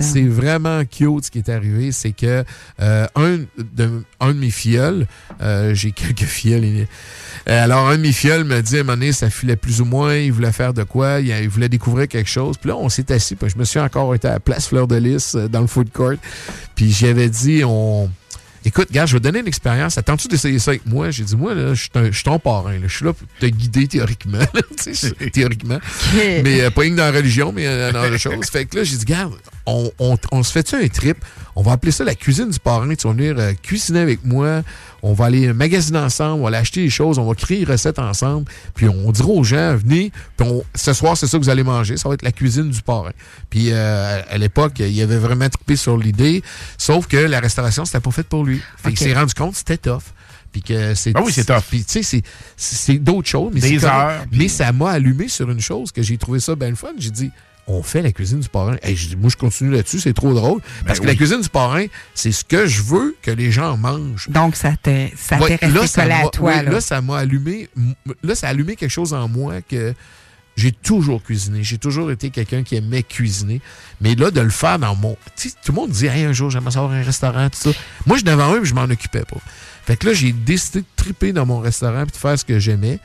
C'est vraiment cute ce qui est arrivé. C'est que euh, un, de, un de mes filleuls, euh, j'ai quelques filleuls. Euh, alors, un de mes filleuls me dit à un moment donné, ça filait plus ou moins, il voulait faire de quoi, il, il voulait découvrir quelque chose. Puis là, on s'est assis, puis je me suis encore été à la place Fleur de Lys, euh, dans le food court. Puis j'avais dit, on. Écoute, gars, je vais te donner une expérience. Attends-tu d'essayer ça avec moi? J'ai dit, moi, là, je suis ton parrain. Je suis là pour te guider théoriquement. là, théoriquement. Mais euh, pas que dans la religion, mais euh, dans autre chose. Fait que là, j'ai dit, garde, on, on- on se fait-tu un trip? On va appeler ça la cuisine du parrain. Tu vas venir euh, cuisiner avec moi. On va aller magasiner ensemble. On va aller acheter des choses. On va créer une recette ensemble. Puis on dira aux gens, venez. Puis on- ce soir, c'est ça que vous allez manger. Ça va être la cuisine du parrain. Puis euh, à l'époque, il avait vraiment trippé sur l'idée. Sauf que la restauration, c'était pas fait pour lui. Fait Ok. qu'il s'est rendu compte que c'était tough. Puis que c'est. Ah oui, c'est tough. Puis tu sais, c'est- d'autres choses. Mais Des heures, Mais ça m'a allumé sur une chose que j'ai trouvé ça bien fun. J'ai dit, on fait la cuisine du parrain. Hey, moi, je continue là-dessus, c'est trop drôle. Parce que Ben oui. la cuisine du parrain, c'est ce que je veux que les gens mangent. Donc, ça t'est ça Ouais, t'est resté ça collé à toi. oui, là. là, ça m'a allumé. Là, ça a allumé quelque chose en moi que j'ai toujours cuisiné. J'ai toujours été quelqu'un qui aimait cuisiner. Mais là, de le faire dans mon. Tu sais, tout le monde dit, hey, un jour, j'aimerais savoir un restaurant, tout ça. Moi, je n'avais un, mais je m'en occupais pas. Fait que là, j'ai décidé de triper dans mon restaurant et de faire ce que j'aimais.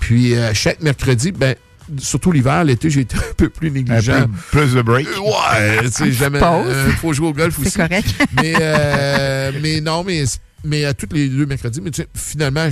Puis, euh, chaque mercredi, ben, surtout l'hiver, l'été, j'ai été un peu plus négligent. Un peu plus de break. Euh, Ouais, tu sais, jamais. Pause. euh, faut jouer au golf C'est aussi. correct. mais, euh, mais non, mais, mais à tous les deux mercredis. Mais tu sais, finalement,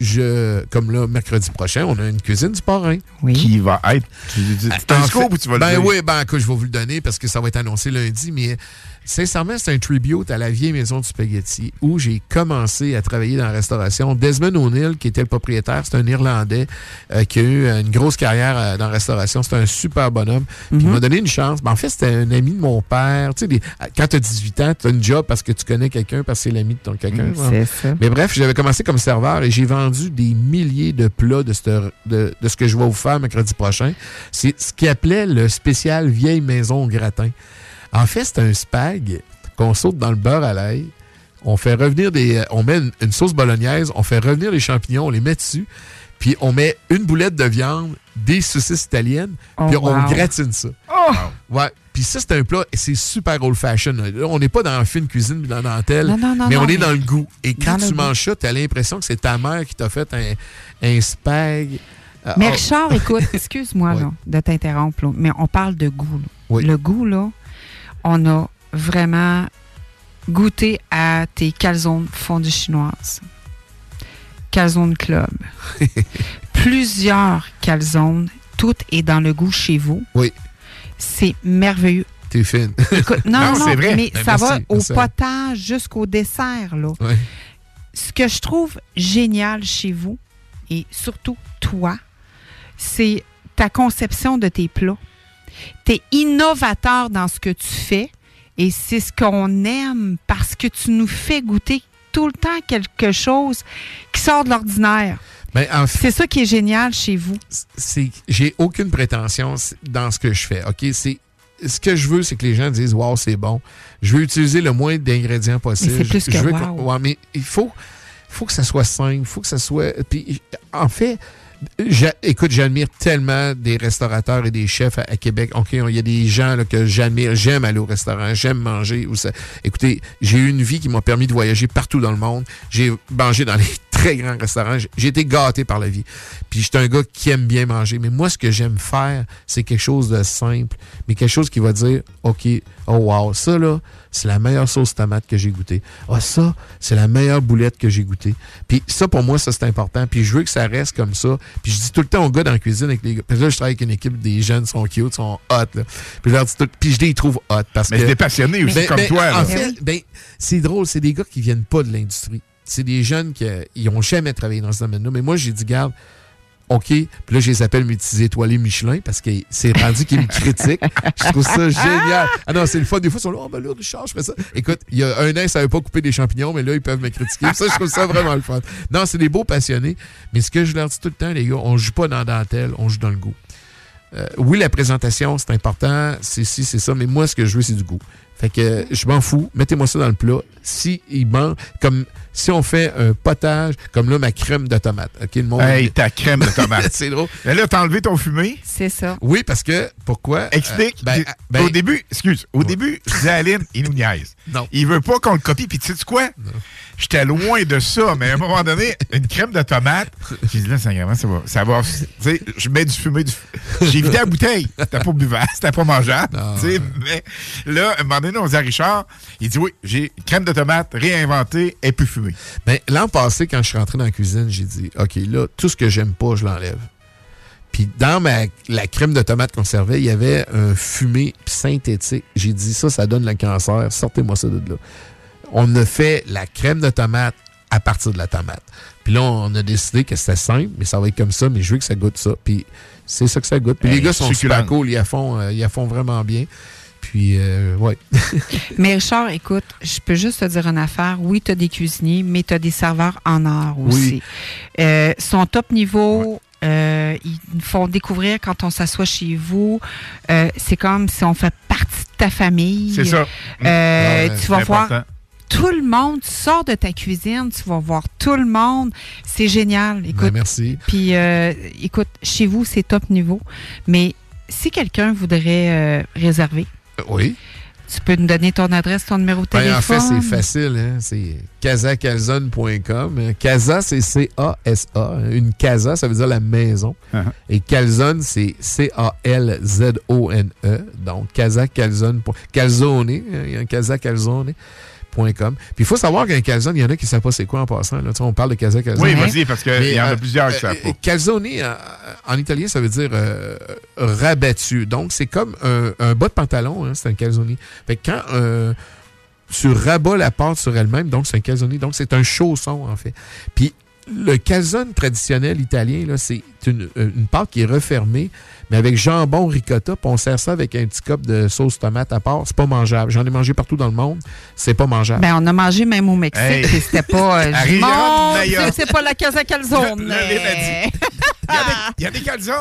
je, comme là, mercredi prochain, on a une cuisine du parrain. Oui. Qui va être. Tu, tu, c'est un En scoop fait- ou tu vas ben le dire? oui, ben écoute, je vais vous le donner parce que ça va être annoncé lundi, mais sincèrement, c'est un tribute à la vieille maison du spaghetti où j'ai commencé à travailler dans la restauration. Desmond O'Neill, qui était le propriétaire, c'est un Irlandais euh, qui a eu euh, une grosse carrière euh, dans la restauration. C'est un super bonhomme. Puis il Mhm. m'a donné une chance. Ben, en fait, c'était un ami de mon père. Tu sais, des- quand tu as 18 ans, tu as une job parce que tu connais quelqu'un, parce que c'est l'ami de ton quelqu'un. Mm. Mais bref, j'avais commencé comme serveur et j'ai vendu des milliers de plats de, ce- de, de ce que je vais vous faire mercredi prochain. C'est ce qu'il appelait le spécial vieille maison au gratin. En fait, c'est un spag qu'on saute dans le beurre à l'ail. On fait revenir des. euh, On met une, une sauce bolognaise, on fait revenir les champignons, on les met dessus, puis on met une boulette de viande, des saucisses italiennes, Oh, puis on wow. gratine ça. Ouais. Puis ça, c'est un plat, et c'est super old fashion. on n'est pas dans la fine cuisine, dans la dentelle, Non, non, non, mais on est mais dans le goût. Et quand tu goût. manges ça, tu as l'impression que c'est ta mère qui t'a fait un, un spag. Euh, Mais oh, Richard, écoute, excuse-moi Ouais. de t'interrompre, mais on parle de goût. Oui. Le goût, là, on a vraiment goûté à tes calzones fondues chinoises. Calzone Club. Plusieurs calzones, tout est dans le goût chez vous. Oui. C'est merveilleux. T'es fine. Écoute, non, Non, non, c'est vrai. mais Ben, ça va au merci. potage jusqu'au dessert, là. Ouais. Ce que je trouve génial chez vous, et surtout toi, c'est ta conception de tes plats. Tu es innovateur dans ce que tu fais et c'est ce qu'on aime parce que tu nous fais goûter tout le temps quelque chose qui sort de l'ordinaire. Ben, en fait, C'est ça qui est génial chez vous. c'est j'ai aucune prétention dans ce que je fais. OK, c'est ce que je veux c'est que les gens disent waouh, c'est bon. Je veux utiliser le moins d'ingrédients possible. Mais c'est plus Je- que je veux wow. qu'on- ouais, mais il faut faut que ça soit simple, il faut que ça soit puis en fait Écoute, j'admire tellement des restaurateurs et des chefs à, Québec. OK, il y a des gens que j'admire. J'aime aller au restaurant, j'aime manger. Ou. Écoutez, j'ai eu une vie qui m'a permis de voyager partout dans le monde. J'ai mangé dans les très grands restaurants. J'ai- été gâté par la vie. Puis j'étais un gars qui aime bien manger. Mais moi, ce que j'aime faire, c'est quelque chose de simple, mais quelque chose qui va dire, OK, oh wow, ça là, c'est la meilleure sauce tomate que j'ai goûtée. Ah, ça, c'est la meilleure boulette que j'ai goûtée. Puis ça, pour moi, ça, c'est important. Puis je veux que ça reste comme ça. Puis je dis tout le temps aux gars dans la cuisine avec les gars. Puis là, je travaille avec une équipe des jeunes, sont cute, sont hot. Là. Puis je leur dis tout. Puis je les trouve hot. Parce Mais que. c'est des passionnés aussi, Ben, comme ben, toi, là. En fait, ben, c'est drôle. C'est des gars qui viennent pas de l'industrie. C'est des jeunes qui n'ont jamais travaillé dans ce domaine-là. Mais moi, j'ai dit, garde, OK. Puis là, je les appelle mes petits étoilés Michelin parce que c'est rendu qu'ils me critiquent. Je trouve ça génial. Ah non, c'est le fun. Des fois, ils sont là, oh, ben là, Richard, je fais ça. Écoute, il y a un an, ils savaient pas couper des champignons, mais là, ils peuvent me critiquer. Ça, je trouve ça vraiment le fun. Non, c'est des beaux passionnés. Mais ce que je leur dis tout le temps, les gars, on joue pas dans la dentelle, on joue dans le goût. Euh, oui, la présentation, c'est important, c'est ci, c'est ça, mais moi, ce que je veux, c'est du goût. Fait que euh, je m'en fous, mettez-moi ça dans le plat. Si il manque, comme si on fait un potage, comme là, ma crème de tomate. OK, le monde. Hey, ta crème de tomate. c'est drôle. Mais là, t'as enlevé ton fumé? C'est ça. Oui, parce que, pourquoi? Explique. Euh, ben, Puis, ben- au début, excuse, au début, je disais à Aline, il nous niaise. Non. Il veut pas qu'on le copie. Puis tu sais quoi? J'étais loin de ça, mais à un moment donné, une crème de tomate, j'ai dit là, sincèrement, ça va. Ça va tu sais, je mets du fumé. Du... J'ai vidé la bouteille. C'était pas buvable, c'était pas mangeable. tu sais, Mais là, à un moment donné, on dit à Richard, il dit oui, j'ai crème de tomate réinventée et plus fumée. Ben, l'an passé, quand je suis rentré dans la cuisine, j'ai dit, OK, là, tout ce que j'aime pas, je l'enlève. Puis dans ma, la crème de tomate qu'on servait, il y avait un fumé synthétique. J'ai dit, ça, ça donne le cancer. Sortez-moi ça de là. On a fait la crème de tomate à partir de la tomate. Puis là, on a décidé que c'était simple, mais ça va être comme ça, mais je veux que ça goûte ça. Puis c'est ça que ça goûte. Puis Hey, les gars sont super cool, ils la font, euh, ils la font vraiment bien. Puis, euh, ouais. Mais Richard, écoute, je peux juste te dire une affaire. Oui, tu as des cuisiniers, mais tu as des serveurs en or aussi. Oui. Euh, son top niveau, euh, ils nous font découvrir quand on s'assoit chez vous. Euh, c'est comme si on fait partie de ta famille. C'est ça. Ouais, tu vas voir important. tout le monde. Tu sors de ta cuisine, tu vas voir tout le monde. C'est génial. Écoute, Ben, merci. Puis, euh, écoute, chez vous, c'est top niveau. Mais si quelqu'un voudrait euh, réserver, Oui. tu peux nous donner ton adresse, ton numéro de Ben, téléphone. en fait, c'est facile. Hein? C'est casacalzone.com. Casa, c'est C-A-S-A. Une casa, ça veut dire la maison. Uh-huh. Et calzone, c'est C-A-L-Z-O-N-E. E. Donc, casacalzone. Calzone. hein, Il y a un Puis il faut savoir qu'un calzone, il y en a qui ne savent pas c'est quoi en passant. Là. Tu sais, on parle de casa calzone. Oui, vas-y, parce qu'il y en a euh, plusieurs qui euh, savent pas. Calzone, euh, en italien, ça veut dire euh, rabattu. Donc, c'est comme un, un bas de pantalon, hein, c'est un calzone. Fait que quand euh, tu rabats la pâte sur elle-même, donc c'est un calzone. Donc, c'est un chausson, en fait. Puis, le calzone traditionnel italien, là, c'est une, une pâte qui est refermée, mais avec jambon ricotta, puis on sert ça avec un petit cup de sauce tomate à part. C'est pas mangeable. J'en ai mangé partout dans le monde. C'est pas mangeable. Ben, on a mangé même au Mexique Hey. c'était pas. euh, c'est pas la casa calzone. Le- le. Il y a des- il y a des calzones.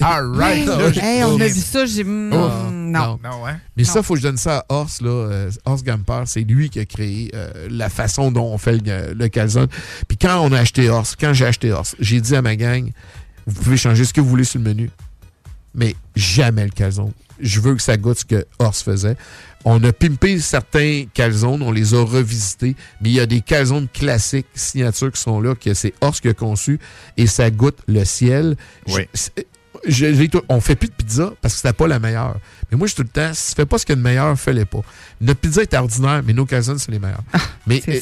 All right. Hey, on a vu ça, j'ai. non. Non, hein? Mais ça, il faut que je donne ça à Horst, là. euh, Horst Gamper, c'est lui qui a créé euh, la façon dont on fait le, le calzone. Puis quand on a acheté Horst, quand j'ai acheté Horst, j'ai dit à ma gang, vous pouvez changer ce que vous voulez sur le menu, mais jamais le calzone. Je veux que ça goûte ce que Horst faisait. On a pimpé certains calzones, on les a revisités, mais il y a des calzones classiques, signatures qui sont là, que c'est Horst qui a conçu, et ça goûte le ciel. Oui. Je- on fait plus de pizza parce que c'était pas la meilleure. Mais moi, je suis tout le temps, si tu fais pas ce qu'il y a de meilleur, fais-les pas. Notre pizza est ordinaire, mais nos calzones, c'est les meilleurs. mais c'est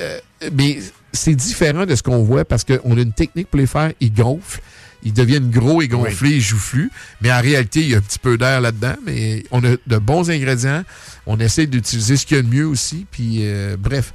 euh, euh, mais c'est différent de ce qu'on voit parce qu'on a une technique pour les faire. Ils gonflent. Ils deviennent gros et gonflés, ils joufflus. Mais en réalité, il y a un petit peu d'air là-dedans. Mais on a de bons ingrédients. On essaie d'utiliser ce qu'il y a de mieux aussi. Puis, euh, bref.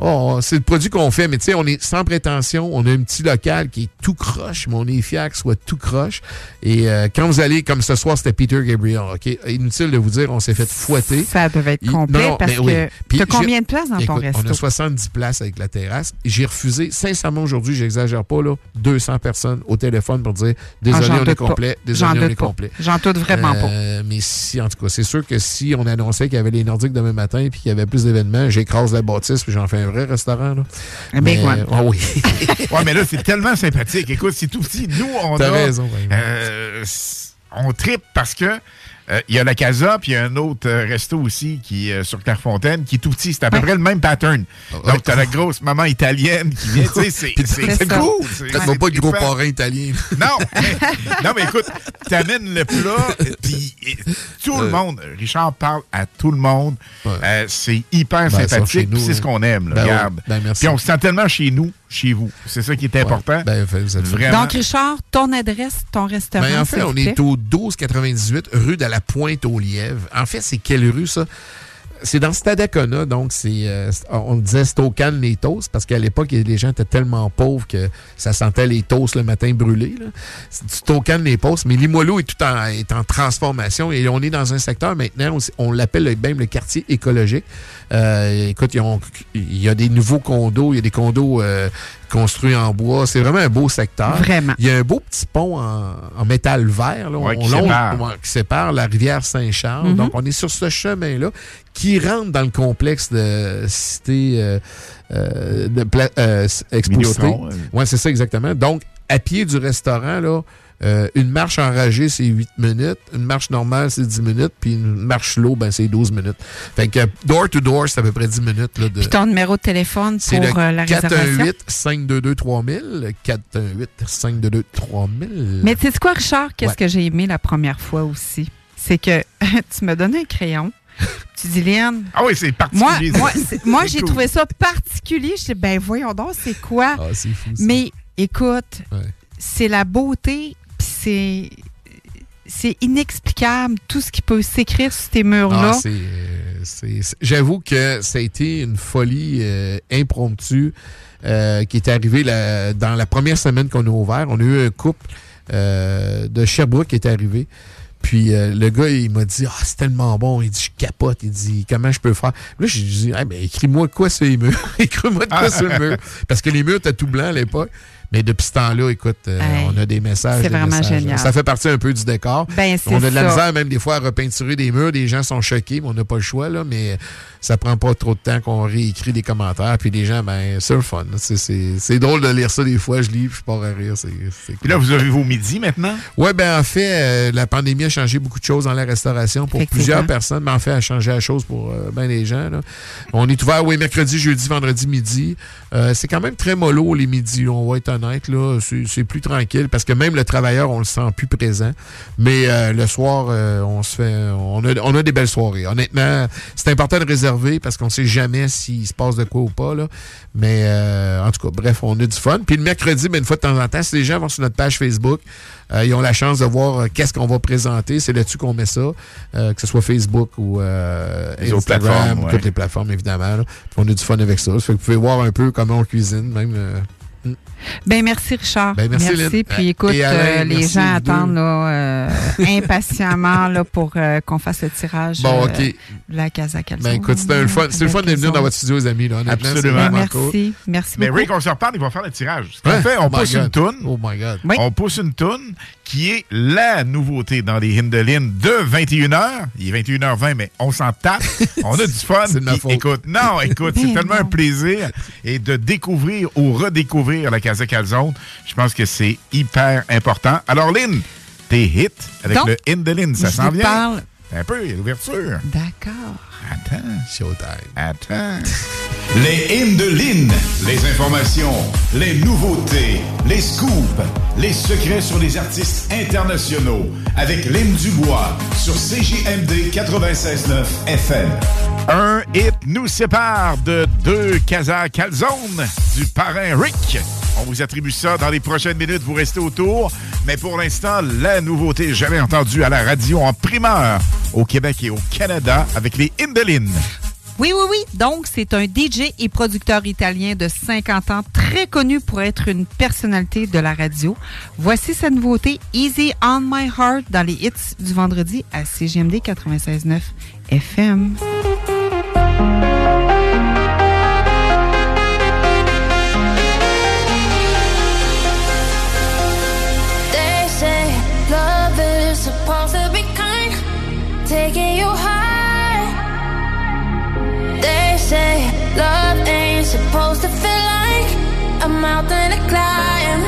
Oh, c'est le produit qu'on fait, mais tu sais, on est sans prétention. On a un petit local qui est tout croche, mais on est fiers qu'il soit tout croche. Et euh, quand vous allez, comme ce soir, c'était Peter Gabriel, OK? Inutile de vous dire, on s'est fait fouetter. Ça devait être complet non, parce oui. que Puis t'as combien de places dans ton Écoute, resto? On a 70 places avec la terrasse. J'ai refusé, sincèrement, aujourd'hui, j'exagère pas, là, 200 personnes au téléphone pour dire désolé, Ah, on est pas. complet. Désolé, on est pas. complet. J'en doute vraiment Euh, Mais si, en tout cas, c'est sûr que si on annonçait qu'il y avait les Nordiques demain matin puis qu'il y avait plus d'événements, j'écrase la bâtisse puis j'en fais un vrai restaurant. Là. Un big Mais, one. ah oui. ouais, mais là, c'est tellement sympathique. Écoute, c'est tout petit. Nous, on T'as a, raison, euh, on tripe parce que Il y a la Casa, puis il y a un autre euh, resto aussi qui est euh, sur Clairefontaine, qui est tout petit. C'est à peu près le même pattern. Donc, tu as la grosse maman italienne qui vient. Tu sais, c'est- cool. c'est pas de gros parrain italien. Non, mais, non, mais écoute, t'amènes le plat, euh, puis euh, tout le monde, Richard parle à tout le monde. Euh, c'est hyper Ben, sympathique, c'est ce hein. qu'on aime. Ben regarde. Ben. Puis on se sent tellement chez nous, chez vous. C'est ça qui est important. Ben, vous êtes Vraiment. Donc, Richard, ton adresse, ton restaurant. Ben, en fait, on est au 1298 rue de la Pointe aux Lièvres. En fait, c'est quelle rue, ça? C'est dans Stadacona, donc c'est, euh, on disait Stokan les toasts, parce qu'à l'époque, les gens étaient tellement pauvres que ça sentait les toasts le matin brûlés. Stokan les toasts, mais Limoilou est tout en, est en transformation et on est dans un secteur maintenant, c'est- on l'appelle le- même le quartier écologique. Euh, écoute, il y a des nouveaux condos, il y a des condos euh, construits en bois. C'est vraiment un beau secteur. Vraiment. Il y a un beau petit pont en, en métal vert là, Ouais, on qui longe- sépare. ouais, qui sépare la rivière Saint-Charles. Mhm. Donc, on est sur ce chemin-là qui rentre dans le complexe de cité euh, euh, de euh, Exposité. Euh. Oui, c'est ça exactement. Donc, à pied du restaurant, là, euh, une marche enragée, c'est 8 minutes. Une marche normale, c'est 10 minutes. Puis une marche low, ben, c'est 12 minutes. Fait que door to door, c'est à peu près 10 minutes. Là, de... Puis ton numéro de téléphone pour le euh, la réservation? 418-522-3000. 418-522-3000. Mais tu sais quoi, Richard, qu'est-ce Ouais. que j'ai aimé la première fois aussi? C'est que tu me donné un crayon. Tu dis, Léane. Ah oui, c'est particulier. moi, moi, j'ai cool. trouvé ça particulier. Je dis, ben voyons donc, c'est quoi? Ah, c'est fou, ça. Mais écoute, Ouais. c'est la beauté, c'est. C'est inexplicable tout ce qui peut s'écrire sur ces murs-là. Ah, euh, J'avoue que ça a été une folie euh, impromptue euh, qui est arrivée la- dans la première semaine qu'on a ouvert. On a eu un couple euh, de Sherbrooke qui est arrivé. Puis euh, le gars, il m'a dit Ah, c'est tellement bon. Il dit Je capote. Il dit Comment je peux faire Là, j'ai dit Ah, ben, écris-moi quoi sur les murs. Écris-moi de quoi sur le mur. Parce que les murs étaient tout blancs à l'époque. Mais depuis ce temps-là, écoute, euh, Hey, on a des messages. c'est vraiment messages. génial. Ça fait partie un peu du décor. Ben, c'est on a de la ça. misère même des fois à repeinturer des murs. Les gens sont choqués, mais on n'a pas le choix. Là, mais ça prend pas trop de temps qu'on réécrit des commentaires. Puis les gens, ben, c'est le fun. C'est- C'est c'est drôle de lire ça des fois. Je lis, puis je pars à rire. C'est Puis là, vous avez vos midi maintenant? oui, ben en fait, euh, la pandémie a changé beaucoup de choses dans la restauration pour plusieurs personnes, mais en fait, elle a changé la chose pour euh, ben les gens. là. On est ouvert, oui, mercredi, jeudi, vendredi, midi. Euh, c'est quand même très mollo les midis, on va être honnête. là. C'est plus tranquille parce que même le travailleur, on le sent plus présent. Mais euh, le soir, euh, on se fait. On a, on a des belles soirées. Honnêtement, c'est important de réserver parce qu'on sait jamais s'il se passe de quoi ou pas. Là. Mais euh, en tout cas, bref, on a du fun. Puis le mercredi, ben, une fois de temps en temps, si les gens vont sur notre page Facebook, ils ont la chance de voir qu'est-ce qu'on va présenter. C'est là-dessus qu'on met ça, que ce soit Facebook ou Les Instagram, plateformes, ouais. toutes les plateformes, évidemment. là. Puis on a du fun avec ça. Ça fait que vous pouvez voir un peu comment on cuisine, même. Ben merci Richard. Ben, merci. Puis écoute, Alain, euh, les merci, gens attendent là, euh, impatiemment là, pour euh, qu'on fasse le tirage Bon, euh, de la Casa Calzone. Ben écoute, c'était fun. Le fun de venir dans votre studio, les amis. Là, Absolument. Merci, cool. merci Mais beaucoup. Rick, on se reparle, il va faire le tirage. Ce qu'on Ouais. fait, on Oh my pousse God. une toune. Oh my God. Oui. On pousse une toune qui est la nouveauté dans les Hindelines de 21h. Il est 21h20, mais on s'en tape. On a du fun. C'est de ma Puis, faute. Écoute, non, écoute, c'est Ben tellement non. un plaisir et de découvrir ou redécouvrir la Casa Calzone. Je pense que c'est hyper important. Alors, Lynn, tes hits avec Donc, le Hindeline, ça s'en vient. parle- Un peu, il y a l'ouverture. D'accord. Attends, Showtime. attends. Les hymnes de Lynn, les informations, les nouveautés, les scoops, les secrets sur les artistes internationaux avec Lynn Dubois sur CJMD 96.9 FM. Un hit nous sépare de deux Casa Calzone du parrain Rick. On vous attribue ça dans les prochaines minutes. Vous restez autour. Mais pour l'instant, la nouveauté jamais entendue à la radio en primeur au Québec et au Canada avec les Indelines. Oui, oui, oui. Donc, c'est un DJ et producteur italien de 50 ans, très connu pour être une personnalité de la radio. Voici sa nouveauté, Easy on My Heart, dans les hits du vendredi à CGMD 96.9 FM. mountain to climb.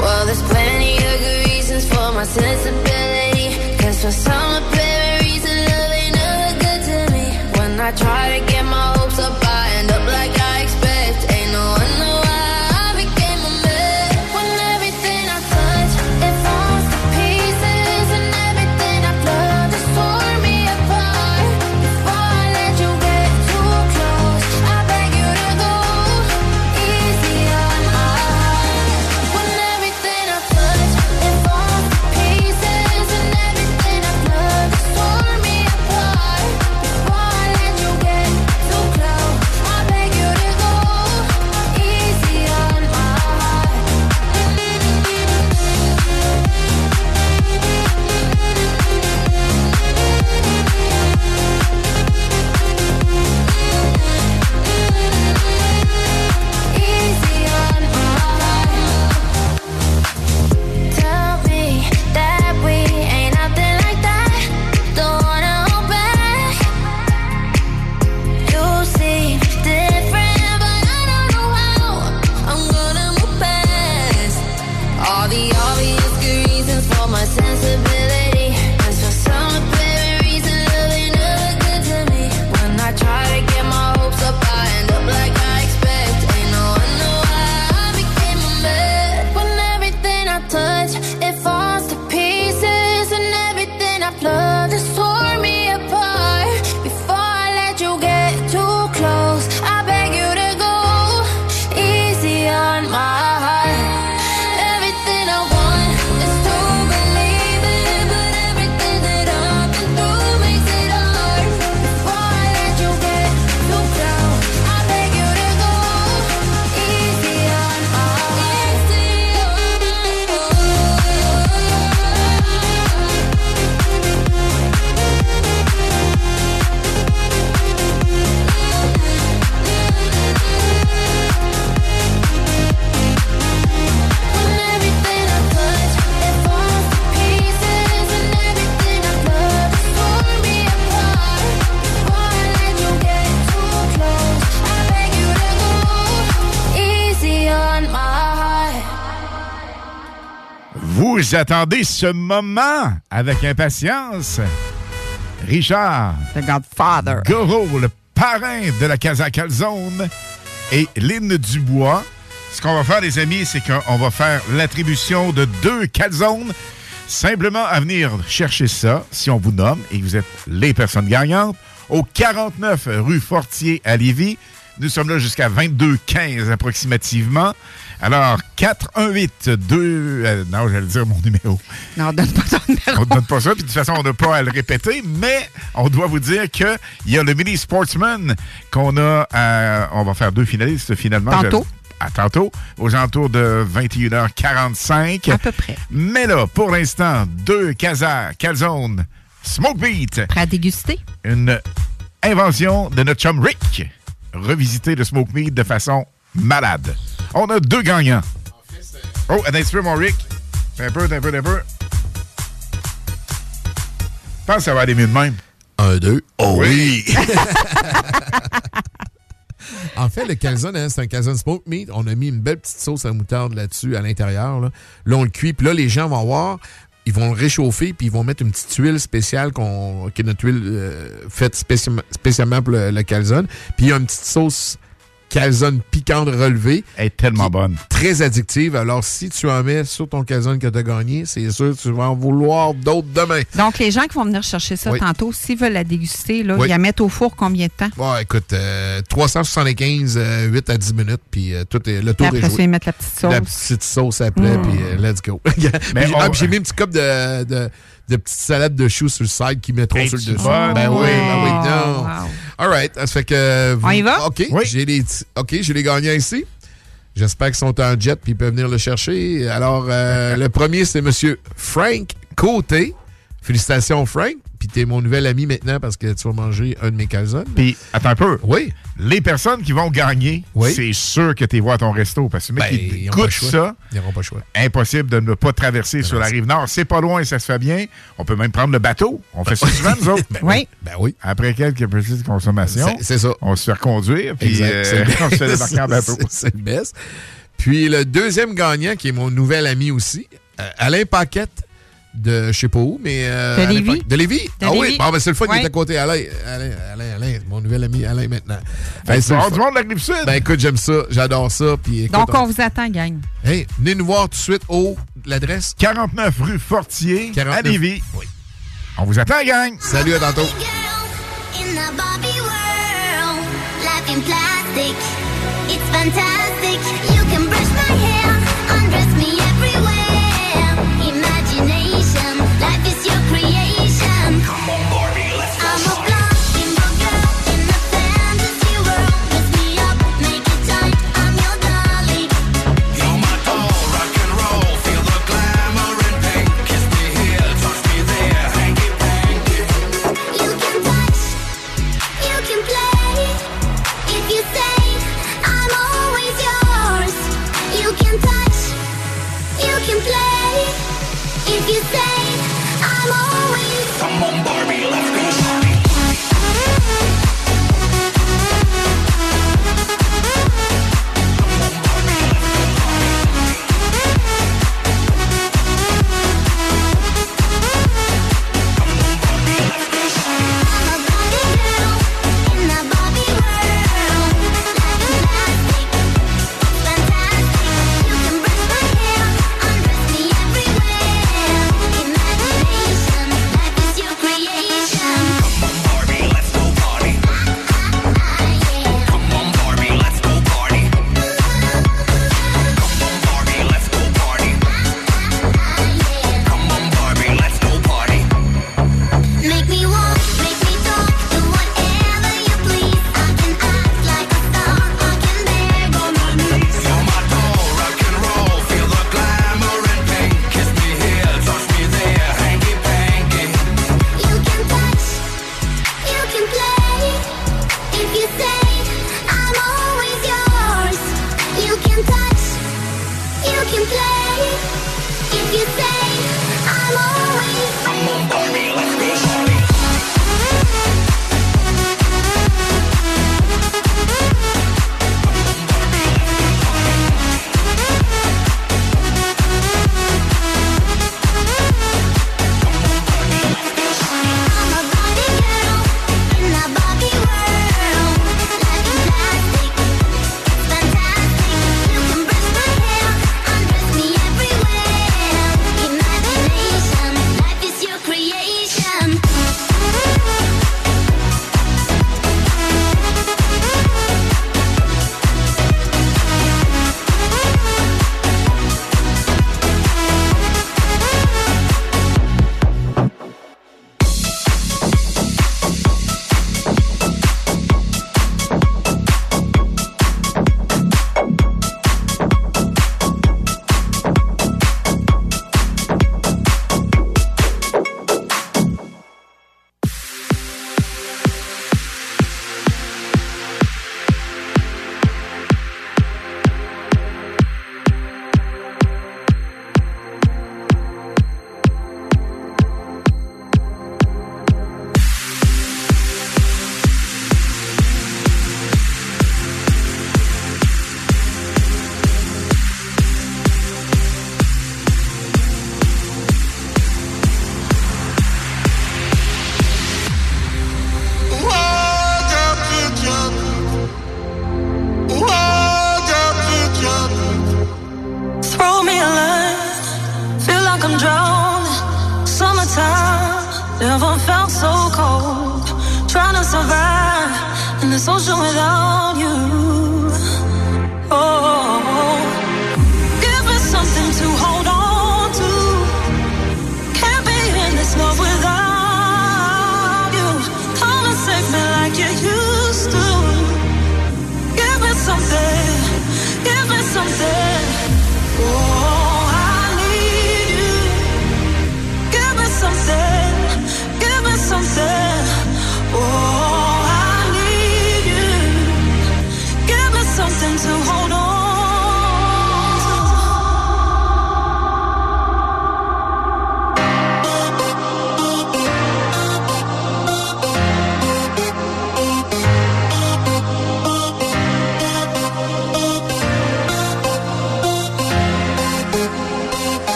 Well, there's plenty of good reasons for my sensibility. Cause for some apparent reason, love ain't ever good to me. When I try to get Vous attendez ce moment avec impatience. Richard. The Godfather. Goro, le parrain de la Casa Calzone. Et Lynn Dubois. Ce qu'on va faire, les amis, c'est qu'on va faire l'attribution de deux calzones. Simplement à venir chercher ça, si on vous nomme, et vous êtes les personnes gagnantes, au 49 rue Fortier à Lévis. Nous sommes là jusqu'à 22h15 approximativement. Alors, 418 2... euh, non, j'allais dire mon numéro. Non, donne pas ton numéro. On ne donne pas ça, puis de toute façon, on n'a pas à le répéter, mais on doit vous dire qu'il y a le Mini Sportsman qu'on a. à- on va faire deux finalistes finalement. Tantôt. Je- à tantôt, aux alentours de 21h45. À peu près. Mais là, pour l'instant, deux Casa, Calzone, Smoke Beat. Prêt à déguster? Une invention de notre chum Rick. Revisiter le Smoke Meat de façon malade. On a deux gagnants. Oh, un petit peu, mon Rick. Un peu, un peu, un peu. Je pense que ça va aller mieux de même. Un, deux. Oh oui! en fait, le calzone, hein, c'est un calzone smoke meat. On a mis une belle petite sauce à moutarde là-dessus, à l'intérieur. Là. Là, on le cuit. Puis là, les gens vont voir, ils vont le réchauffer, puis ils vont mettre une petite huile spéciale qu'on, qui est notre huile euh, faite spécialement, spécialement pour le, le calzone. Puis il y a une petite sauce calzone piquante relevée. Elle est tellement bonne. Très addictive. Alors, si tu en mets sur ton calzone que tu as gagné, c'est sûr que tu vas en vouloir d'autres demain. Donc, les gens qui vont venir chercher ça Oui. tantôt, s'ils veulent la déguster, là, Oui. ils la mettent au four combien de temps? Bon, écoute, euh, 375, euh, 8 à 10 minutes, puis euh, tout est, le tour Puis est après joué. mettent la petite sauce. La petite sauce après, Mm. puis euh, let's go. Mais j'ai on- ah, j'ai mis un petit cup de, de, de petites salades de choux sur le side qui mettront Hey, sur le dessus. Ben oui, ben oui, Oh, non. wow. All right, ça fait que... vous- On y va? OK, j'ai les, t- OK, j'ai les gagnants ici. J'espère qu'ils sont en jet puis ils peuvent venir le chercher. Alors, euh, le premier, c'est Monsieur Frank Côté. Félicitations, Frank. Puis t'es mon nouvel ami maintenant parce que tu vas manger un de mes calzones. Puis, attends un peu. Oui. Les personnes qui vont gagner, Oui. c'est sûr que tu vois à ton resto. Parce que le mec Ben, qui choix. ça, Ils n'auront pas le choix. impossible de ne pas traverser sur la rive nord. C'est pas loin, ça se fait bien. On peut même prendre le bateau. On fait ça souvent, nous autres. Ben oui. Ben oui. Après quelques petites consommations, C'est- ça. on se fait reconduire, puis euh, on se fait débarquer en bateau. C'est- C'est le best. Puis le deuxième gagnant, qui est mon nouvel ami aussi, euh, Alain Paquette de je sais pas où, mais. Euh, de, Lévis? de Lévis? Ah oui, ben, c'est le fun, ouais. il est à côté. Alain, Alain, Alain, Alain mon nouvel ami Alain maintenant. Ben, c'est du monde de la rive sud. Ben écoute, j'aime ça, j'adore ça. Donc on... vous attend, gang. Hey, venez nous voir tout de suite au. L'adresse? 49 rue Fortier à Lévis. Oui. On vous attend, gang. Salut, à tantôt. It's fantastic. You can brush my hair.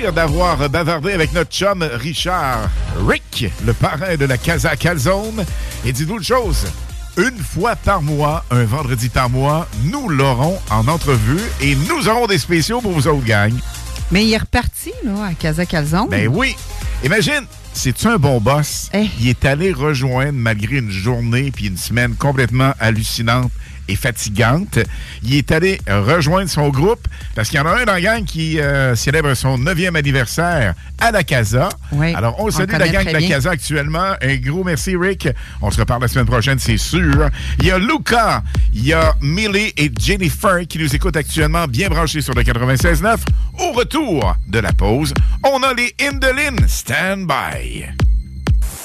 Plaisir d'avoir bavardé avec notre chum Richard Rick, le parrain de la Casa Calzone. Et dites-vous une chose, une fois par mois, un vendredi par mois, nous l'aurons en entrevue et nous aurons des spéciaux pour vous autres, gang. Mais il est reparti, là, à Casa Calzone. Ben oui. Imagine, c'est-tu un bon boss? Eh. Il est allé rejoindre, malgré une journée puis une semaine complètement hallucinante et fatigante, il est allé rejoindre son groupe parce qu'il y en a un dans la gang qui euh, célèbre son 9e anniversaire à la Casa. Oui, Alors, on on salue la gang de la. Casa actuellement. Un gros merci, Rick. On se reparle la semaine prochaine, c'est sûr. Il y a Luca, il y a Millie et Jennifer qui nous écoutent actuellement, bien branchés sur le 96.9. Au retour de la pause, on a les Indolin Stand By.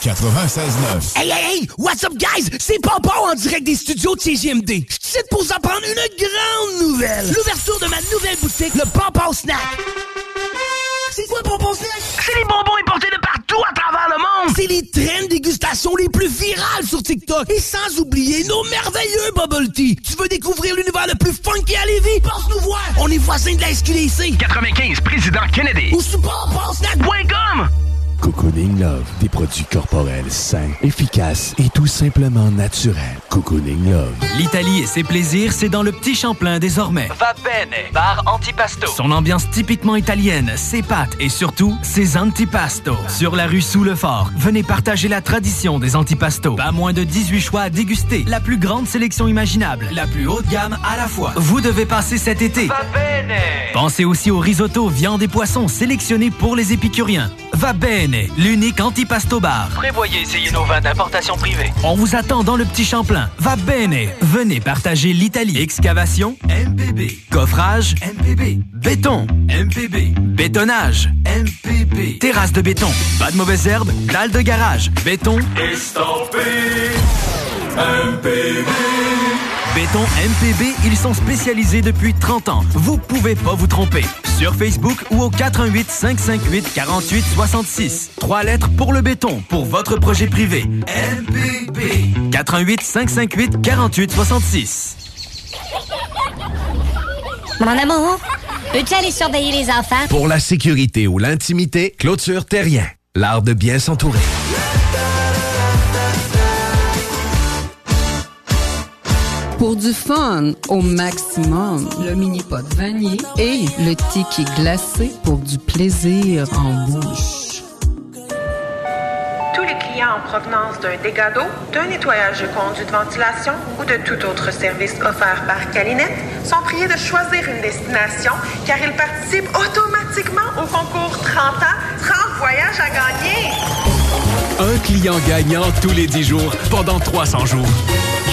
96.9. Hey, hey, hey! What's up, guys? C'est Papa en direct des studios de CGMD. Pour vous apprendre une grande nouvelle. L'ouverture de ma nouvelle boutique, le Papa Snack. C'est quoi, Papa Snack? C'est les bonbons importés de partout à travers le monde. C'est les traînes dégustation les plus virales sur TikTok. Et sans oublier nos merveilleux bubble tea. Tu veux découvrir l'univers le plus funky à Lévis? Passe nous voir. On est voisins de la SQDC. 95, président Kennedy. Ou sur papasnack.com. Cocooning Love, des produits corporels sains, efficaces et tout simplement naturels. Cocooning Love. L'Italie et ses plaisirs, c'est dans le Petit Champlain désormais. Va bene, bar antipasto. Son ambiance typiquement italienne, ses pâtes et surtout ses antipastos. Sur la rue Sous le Fort, venez partager la tradition des antipastos. Pas moins de 18 choix à déguster, la plus grande sélection imaginable, la plus haute gamme à la fois. Vous devez passer cet été. Va bene. Pensez aussi au risotto, viande et poissons sélectionnés pour les épicuriens. Va bene, l'unique antipasto bar. Prévoyez essayer nos vins d'importation privée. On vous attend dans le petit Champlain. Va bene. Venez partager l'Italie. Excavation, MPB. Coffrage, MPB. Béton, MPB. Bétonnage, MPB. Terrasse de béton. Pas de mauvaises herbes, dalle de garage. Béton, Estampé. MPB. Béton MPB, ils sont spécialisés depuis 30 ans. Vous pouvez pas vous tromper. Sur Facebook ou au 418 558 48 66. Trois lettres pour le béton, pour votre projet privé. MPB. 418 558 48 66. Mon amour, peux-tu aller surveiller les enfants? Pour la sécurité ou l'intimité, clôture terrien. L'art de bien s'entourer. Pour du fun au maximum, le mini-pot vanille et le tiki glacé pour du plaisir en bouche. Tous les clients en provenance d'un dégât d'eau, d'un nettoyage de conduits de ventilation ou de tout autre service offert par Calinette sont priés de choisir une destination car ils participent automatiquement au concours 30 ans, 30 voyages à gagner. Un client gagnant tous les 10 jours pendant 300 jours.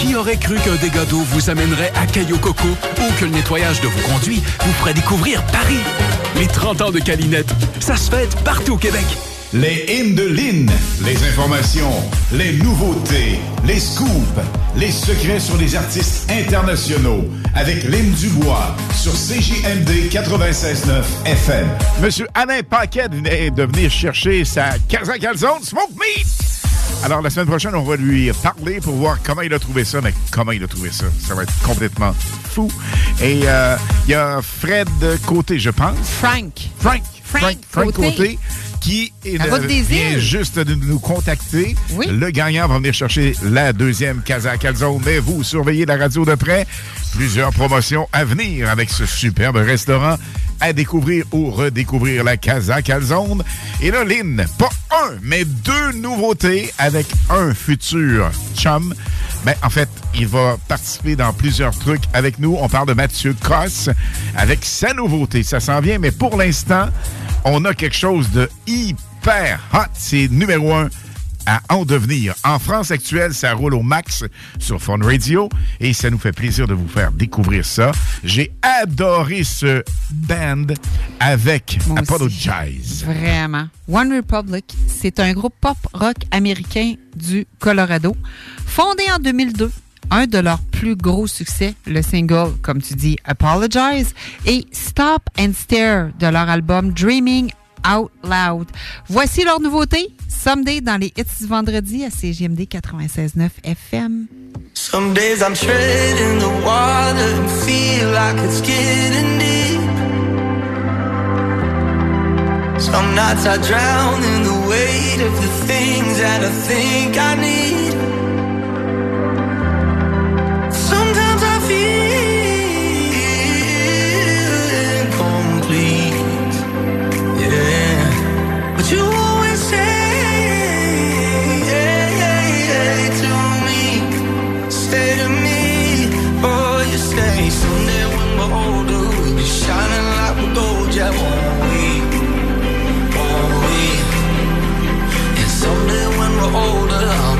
Qui aurait cru qu'un dégât d'eau vous amènerait à Caillou Coco ou que le nettoyage de vos conduits vous ferait découvrir Paris? Les 30 ans de Calinette, ça se fête partout au Québec. Les hymnes de Lynn, les informations, les nouveautés, les scoops, les secrets sur les artistes internationaux avec Lynn Dubois sur CJMD 96.9 FM. Monsieur Alain Paquette venait de venir chercher sa Casa Calzone Smoke Meat. Alors, la semaine prochaine, on va lui parler pour voir comment il a trouvé ça. Mais comment il a trouvé ça? Ça va être complètement fou. Et euh, il y a Fred Côté, je pense. Frank. Frank. Frank, Frank Côté. Côté, qui est de- vient juste de nous contacter. Oui. Le gagnant va venir chercher la deuxième Casa Calzone. Mais vous surveillez la radio de près. Plusieurs promotions à venir avec ce superbe restaurant à découvrir ou redécouvrir la Casa Calzone. Et là, Lynn, pas un, mais deux nouveautés avec un futur chum. Ben, en fait, il va participer dans plusieurs trucs avec nous. On parle de Mathieu Cosse avec sa nouveauté. Ça s'en vient, mais pour l'instant, on a quelque chose de hyper hot. C'est numéro un à en devenir. En France actuelle, ça roule au max sur Fun Radio et ça nous fait plaisir de vous faire découvrir ça. J'ai adoré ce band avec Moi aussi. Vraiment. One Republic, c'est un groupe pop rock américain du Colorado, fondé en 2002. Un de leurs plus gros succès, le single, comme tu dis, Apologize, et Stop and Stare de leur album Dreaming Out Loud. Voici leur nouveauté, Someday dans les hits du vendredi à CGMD 96.9 FM. Some days I'm treading the water and feel like it's getting deep. Some nights I drown in the weight of the things that I think I need. Older, shining like gold, yeah, won't we? Won't we? And someday when we're older,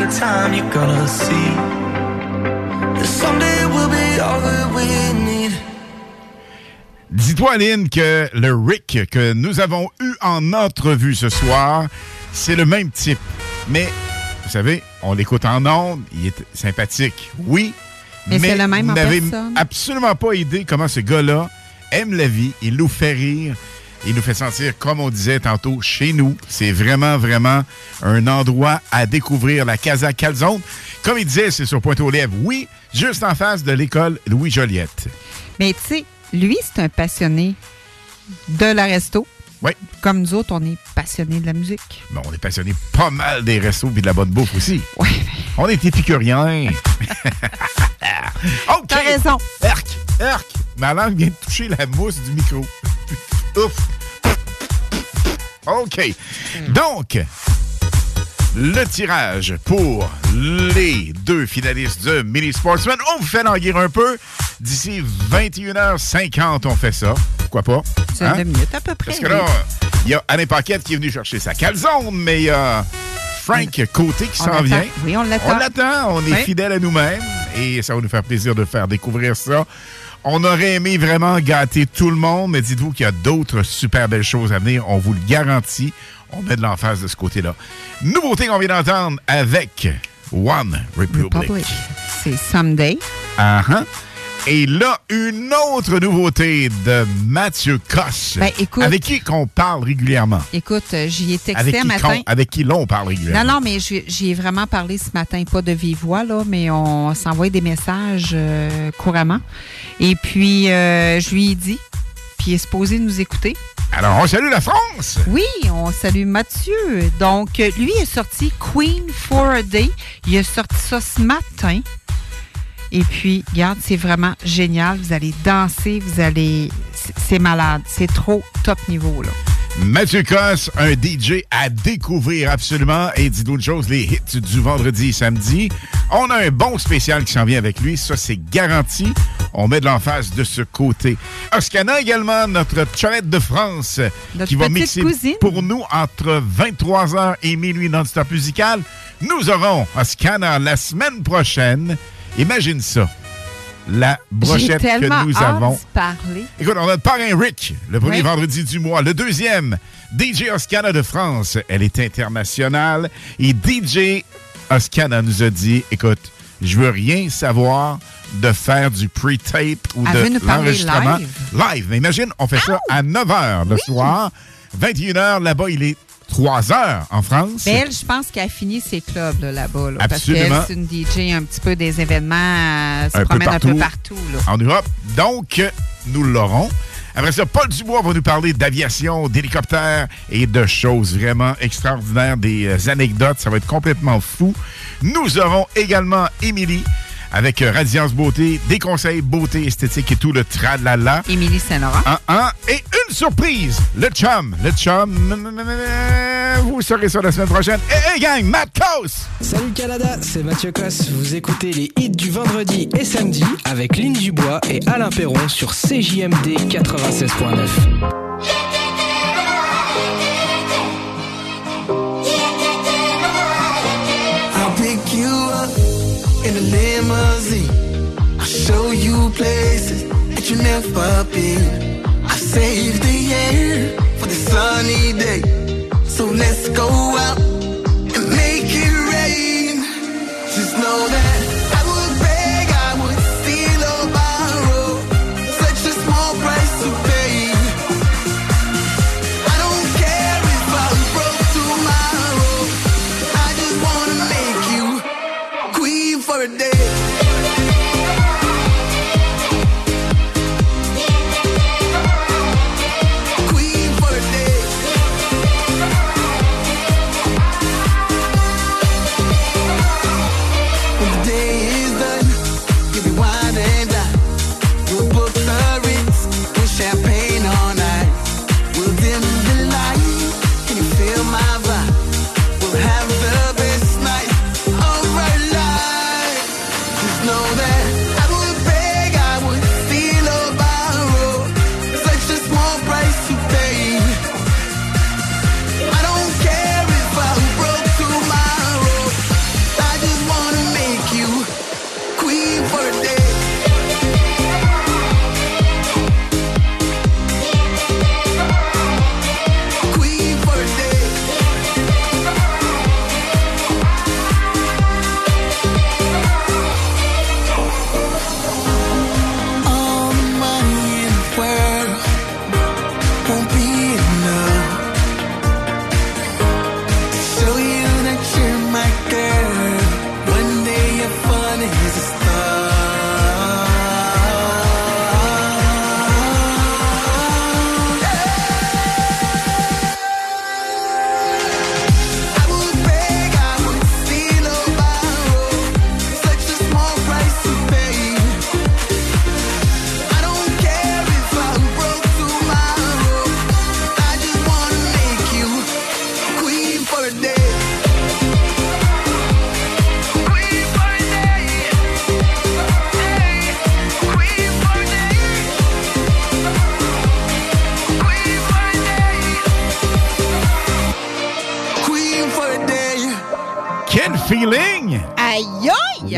both run out of time, you're gonna see that someday we'll be all that we need. Dis-toi, Lynn, que le Rick que nous avons eu en entrevue ce soir, c'est le même type. Mais, vous savez, on l'écoute en ondes, il est sympathique, oui. Mais c'est le même vous en n'avez personne. absolument pas idée comment ce gars-là aime la vie, il nous fait rire, il nous fait sentir, comme on disait tantôt, chez nous. C'est vraiment, vraiment un endroit à découvrir, la Casa Calzone. Comme il disait, c'est sur Pointe-aux-Lèvres, oui, juste en face de l'école Louis Joliette. Mais tu sais, lui, c'est un passionné de la resto. Oui. Comme nous autres, on est passionnés de la musique. Bon, on est passionné pas mal des restos et de la bonne bouffe aussi. On est épicuriens. OK. T'as raison. Erc, erc. Ma langue vient de toucher la mousse du micro. Ouf. OK. Donc, le tirage pour les deux finalistes de Mini Sportsman. On vous fait languir un peu. D'ici 21h50, on fait ça. Pourquoi pas? C'est Hein? minutes à peu près. Parce que là, il y a Alain Paquette qui est venu chercher sa calzone, mais il y a Frank Côté qui s'en vient. Oui, on l'attend. On l'attend, on est Oui. fidèle à nous-mêmes et ça va nous faire plaisir de faire découvrir ça. On aurait aimé vraiment gâter tout le monde, mais dites-vous qu'il y a d'autres super belles choses à venir. On vous le garantit. On met de l'emphase de ce côté-là. Nouveauté qu'on vient d'entendre avec One Republic. C'est Someday. Ah, ah. Et là, une autre nouveauté de Mathieu Cosse. Ben, écoute- avec qui qu'on parle régulièrement? Écoute, euh, j'y ai texté un matin. avec qui l'on parle régulièrement? Non, non, mais j'y ai vraiment parlé ce matin, pas de vive voix, là, mais on s'envoie des messages euh, couramment. Et puis, euh, je lui ai dit, puis il est supposé nous écouter. Alors, on salue la France! Oui, on salue Mathieu. Donc, lui est sorti Queen for a Day. Il a sorti ça ce matin. Et puis, regarde, c'est vraiment génial. Vous allez danser, vous allez... c'est- malade. C'est trop top niveau, là. Mathieu Cosse, un DJ à découvrir absolument. Et dites-nous une chose, les hits du vendredi et samedi. On a un bon spécial qui s'en vient avec lui. Ça, c'est garanti. On met de l'emphase de ce côté. Oscana également, notre chalette de France, Notre qui va mixer cousine. pour nous entre 23h et minuit non-stop musical. Nous aurons Oscana la semaine prochaine. Imagine ça. La brochette que nous avons. parler. Écoute, on a le parrain Rick, le premier Oui. vendredi du mois. Le deuxième, DJ Oscana de France. Elle est internationale. Et DJ Oscana nous a dit, écoute, je veux rien savoir de faire du pre-tape ou Elle de l'enregistrement. live. Live. Mais imagine, on fait ça à 9 h le soir. 21 h là-bas, il est 3 h en France. Mais elle, je pense qu'elle a fini ses clubs là, là-bas. là, Absolument. Parce qu'elle, c'est une DJ un petit peu des événements, euh, se un peu promène partout, un peu partout. Là. en Europe. Donc, nous l'aurons. Après ça, Paul Dubois va nous parler d'aviation, d'hélicoptères et de choses vraiment extraordinaires, des euh, anecdotes. Ça va être complètement fou. Nous aurons également Émilie avec euh, Radiance Beauté, des conseils beauté, esthétique et tout le tralala. Émilie Saint-Laurent. Un, un, et une surprise, le chum. Le chum, vous saurez ça la semaine prochaine. Et hey, gang, Matt Coast! Salut Canada, c'est Mathieu Cosse. Vous écoutez les hits du vendredi et samedi avec Lynn Dubois et Alain Perron sur CJMD 96.9. a limousine. I'll show you places that you never been. I saved the year for the sunny day. So let's go out and make it rain. Just know that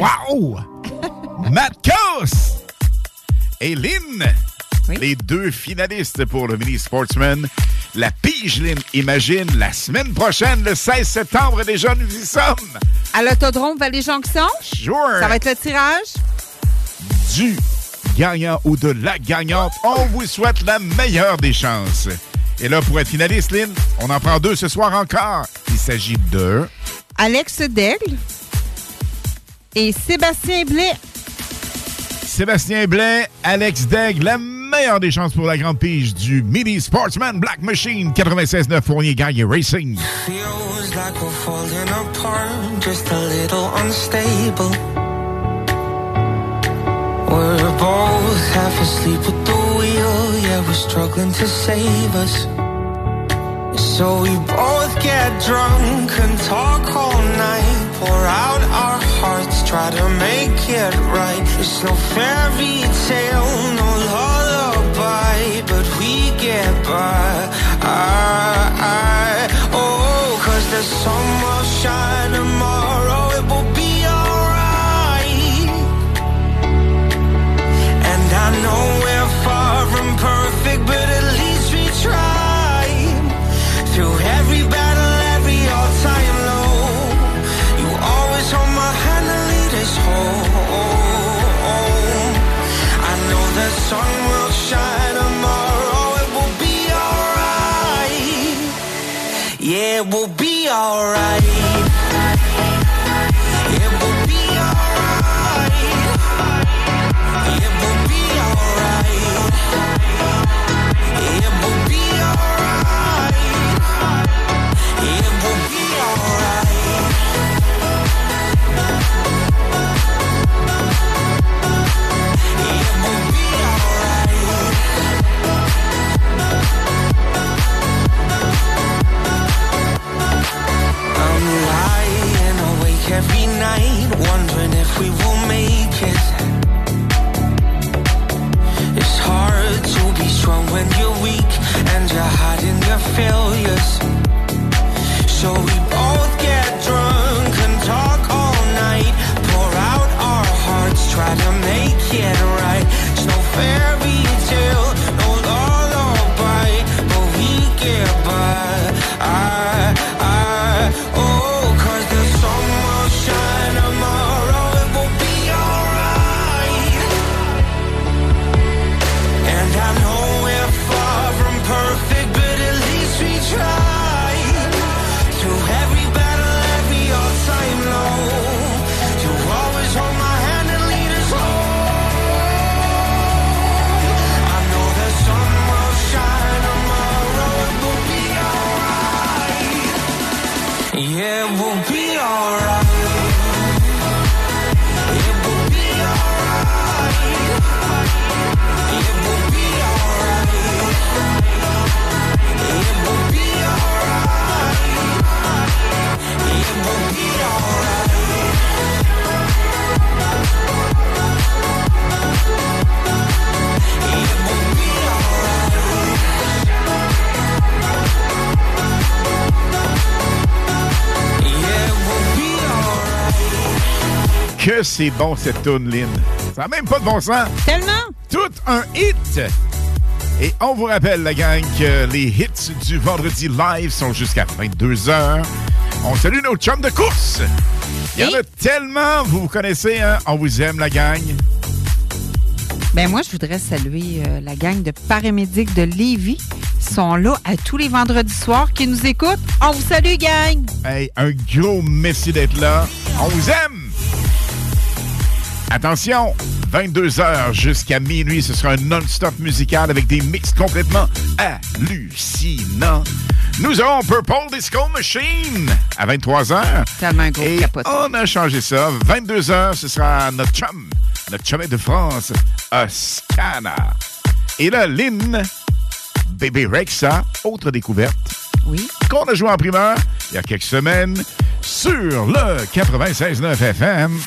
Wow! Matt Kos et Lynn, les deux finalistes pour le Mini Sportsman. La pige, Lynn, imagine, la semaine prochaine, le 16 septembre, déjà, nous y sommes. À l'autodrome Vallée-Jonction? Sure. Ça va être le tirage? Du gagnant ou de la gagnante, on vous souhaite la meilleure des chances. Et là, pour être finaliste, Lynn, on en prend deux ce soir encore. Il s'agit de... Alex Daigle et Sébastien Blais. Sébastien Blais, Alex Degg, la meilleure des chances pour la grande pige du Mini Sportsman Black Machine 96.9 Fournier Gagne Racing. Feels like we're falling apart, just a little unstable. We're both half asleep at the wheel, yeah, we're struggling to save us. So we both get drunk and talk all night, pour out our hearts, try to make it right. It's no fairy tale, no lullaby, but we get by. I, I, oh, cause the sun will shine tomorrow, it will be alright. And I know it will be alright. Lying awake every night, wondering if we will make it. It's hard to be strong when you're weak and you're hiding your failures. C'est bon cette tune, Lynn. Ça n'a même pas de bon sens. Tellement? Tout un hit. Et on vous rappelle, la gang, que les hits du vendredi live sont jusqu'à 22h. On salue nos chums de course. Il y en a tellement, vous vous connaissez, hein? On vous aime, la gang. Ben moi, je voudrais saluer euh, la gang de paramédics de Lévis. Ils sont là à tous les vendredis soirs qui nous écoutent. On vous salue, gang! Hey, un gros merci d'être là. On vous aime! Attention, 22h jusqu'à minuit, ce sera un non-stop musical avec des mix complètement hallucinants. Nous aurons Purple Disco Machine à 23h. Tellement un gros Et capote. on a changé ça. 22h, ce sera notre chum, notre chum de France, Oscana. Et là, Lynn, Bébé Rexa, autre découverte. Oui. Qu'on a joué en primeur il y a quelques semaines sur le 96.9 FM.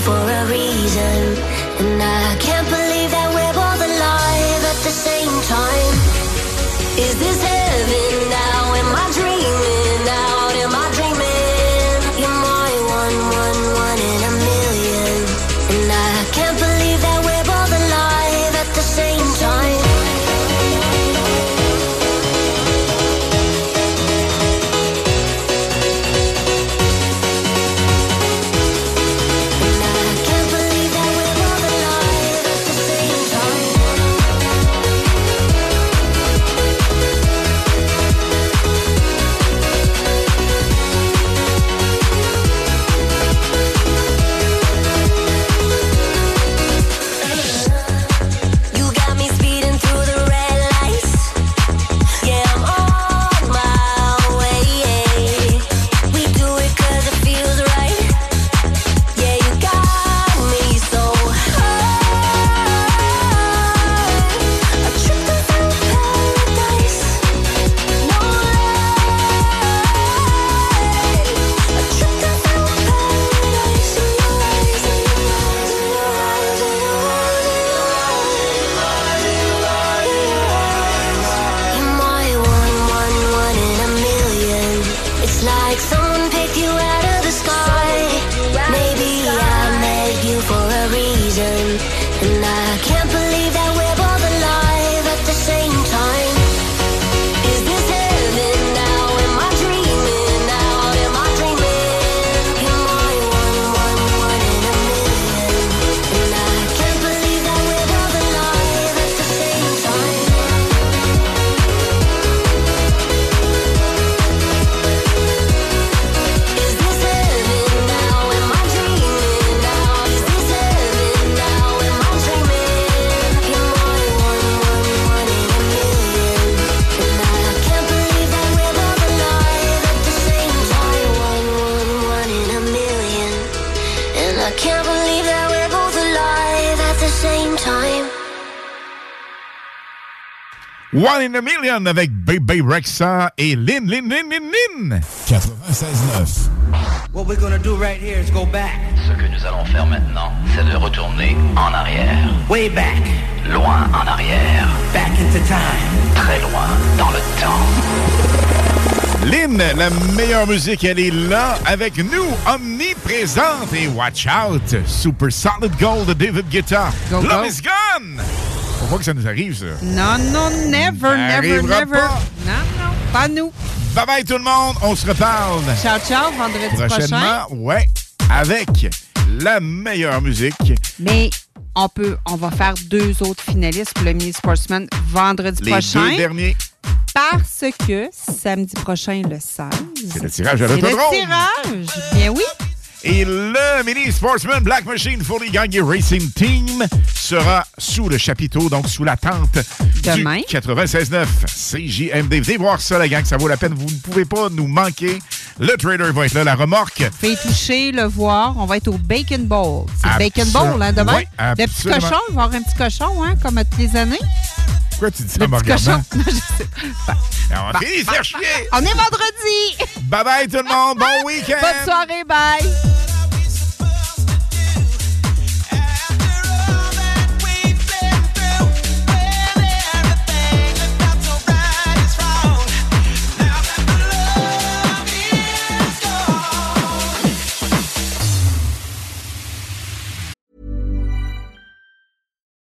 For a reason. One in a Million avec Baby Rexa et Lynn, Lynn, Lynn, Lynn, Lynn. 96.9. What we're gonna do right here is go back. Ce que nous allons faire maintenant, c'est de retourner en arrière. Way back. Loin en arrière. Back into time. Très loin dans le temps. Lynn, la meilleure musique, elle est là avec nous, omniprésente. Et watch out, Super Solid Gold de David Guetta. Go, Love go. is gone. Faut pas que ça nous arrive, ça. Non, non, never, Ça never, never. pas. Non, non, pas nous. Bye bye tout le monde, on se reparle. Ciao, ciao, vendredi prochain. Prochainement, ouais, avec la meilleure musique. Mais on peut, on va faire deux autres finalistes pour le Mini Sportsman vendredi Les prochain. deux derniers. Parce que samedi prochain, le 16. C'est le tirage à C'est le l'autodrome. tirage. Bien oui. Et le Mini Sportsman Black Machine Fully Gagné Racing Team sera sous le chapiteau, donc sous la tente Demain. du 96.9 CJMD. Venez voir ça, la gang, ça vaut la peine. Vous ne pouvez pas nous manquer. Le trader va être là, la remorque. Fais toucher, le voir. On va être au Bacon Bowl. C'est Bacon. Bowl, hein, demain? Oui, le petit cochon, va avoir un petit cochon, hein, comme à toutes les années? Pourquoi tu dis ça en me petit cochon? regardant? Non, je sais pas. On de. On est vendredi. Bye bye tout le monde. Bon week-end. Bonne soirée, bye.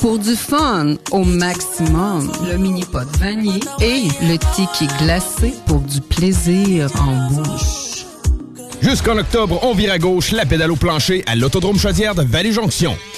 Pour du fun au maximum, le mini pot vanille et le tiki glacé pour du plaisir en bouche. Jusqu'en octobre, on vire à gauche la pédale au plancher à l'Autodrome Chaudière de Vallée-Jonction.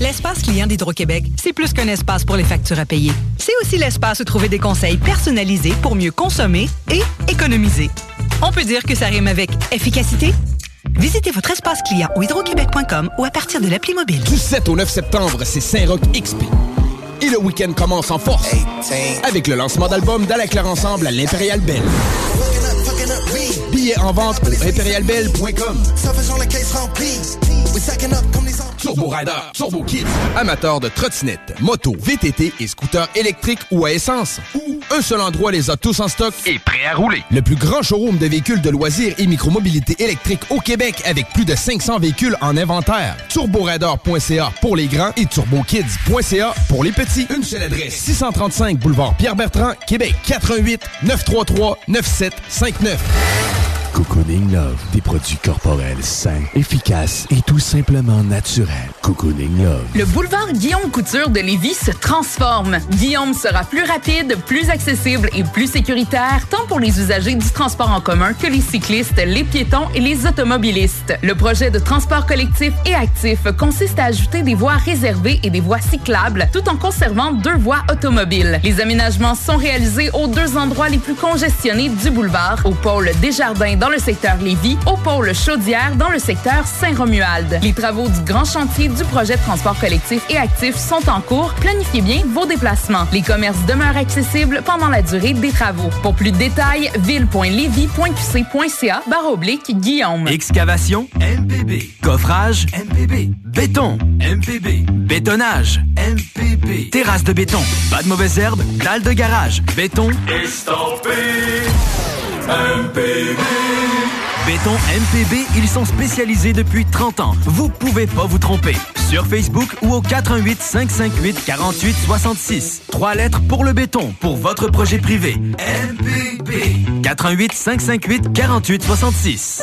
L'espace client d'Hydro-Québec, c'est plus qu'un espace pour les factures à payer. C'est aussi l'espace où trouver des conseils personnalisés pour mieux consommer et économiser. On peut dire que ça rime avec efficacité? Visitez votre espace client au hydroquebec.com ou à partir de l'appli mobile. Du 7 au 9 septembre, c'est Saint-Roch XP. Et le week-end commence en force avec le lancement d'album d'Ala Ensemble à l'Impérial Belle. Billets en vente au impérialbelle.com. Turbo Rider, Turbo Kids, amateurs de trottinettes, motos, VTT et scooters électriques ou à essence. Ou un seul endroit les a tous en stock et prêt à rouler. Le plus grand showroom de véhicules de loisirs et micromobilité électrique au Québec avec plus de 500 véhicules en inventaire. TurboRider.ca pour les grands et TurboKids.ca pour les petits. Une seule adresse 635 boulevard Pierre-Bertrand, Québec 88 933 9759. 9. Cocooning Love, des produits corporels sains, efficaces et tout simplement naturels. Cocooning Love. Le boulevard Guillaume Couture de Lévis se transforme. Guillaume sera plus rapide, plus accessible et plus sécuritaire, tant pour les usagers du transport en commun que les cyclistes, les piétons et les automobilistes. Le projet de transport collectif et actif consiste à ajouter des voies réservées et des voies cyclables, tout en conservant deux voies automobiles. Les aménagements sont réalisés aux deux endroits les plus congestionnés du boulevard, au pôle Desjardins dans le secteur Lévis, au pôle Chaudière dans le secteur Saint-Romuald. Les travaux du grand chantier du projet de transport collectif et actif sont en cours. Planifiez bien vos déplacements. Les commerces demeurent accessibles pendant la durée des travaux. Pour plus de détails, ville.levy.qc.ca barre oblique Guillaume. Excavation MPB. Coffrage MPB. Béton MPB. Bétonnage MPB. Terrasse de béton. Pas de mauvaises herbes. Dalle de garage. Béton. Estampé MPB. Béton MPB, ils sont spécialisés depuis 30 ans. Vous pouvez pas vous tromper. Sur Facebook ou au 418 558 48 66. Trois lettres pour le béton, pour votre projet privé. MPB. 418 558 48 66.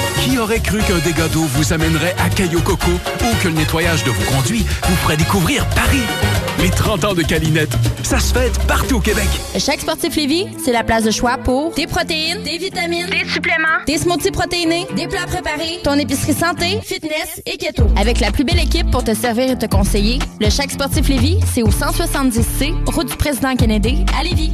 Qui aurait cru qu'un dégât d'eau vous amènerait à Cayo Coco ou que le nettoyage de vos conduits vous ferait découvrir Paris? Les 30 ans de Calinette, ça se fête partout au Québec. Chaque sportif Lévis, c'est la place de choix pour des protéines, des vitamines, des suppléments, des smoothies protéinés, des plats préparés, ton épicerie santé, fitness et keto. Avec la plus belle équipe pour te servir et te conseiller, le Chaque sportif Lévis, c'est au 170C, route du président Kennedy, à Lévis.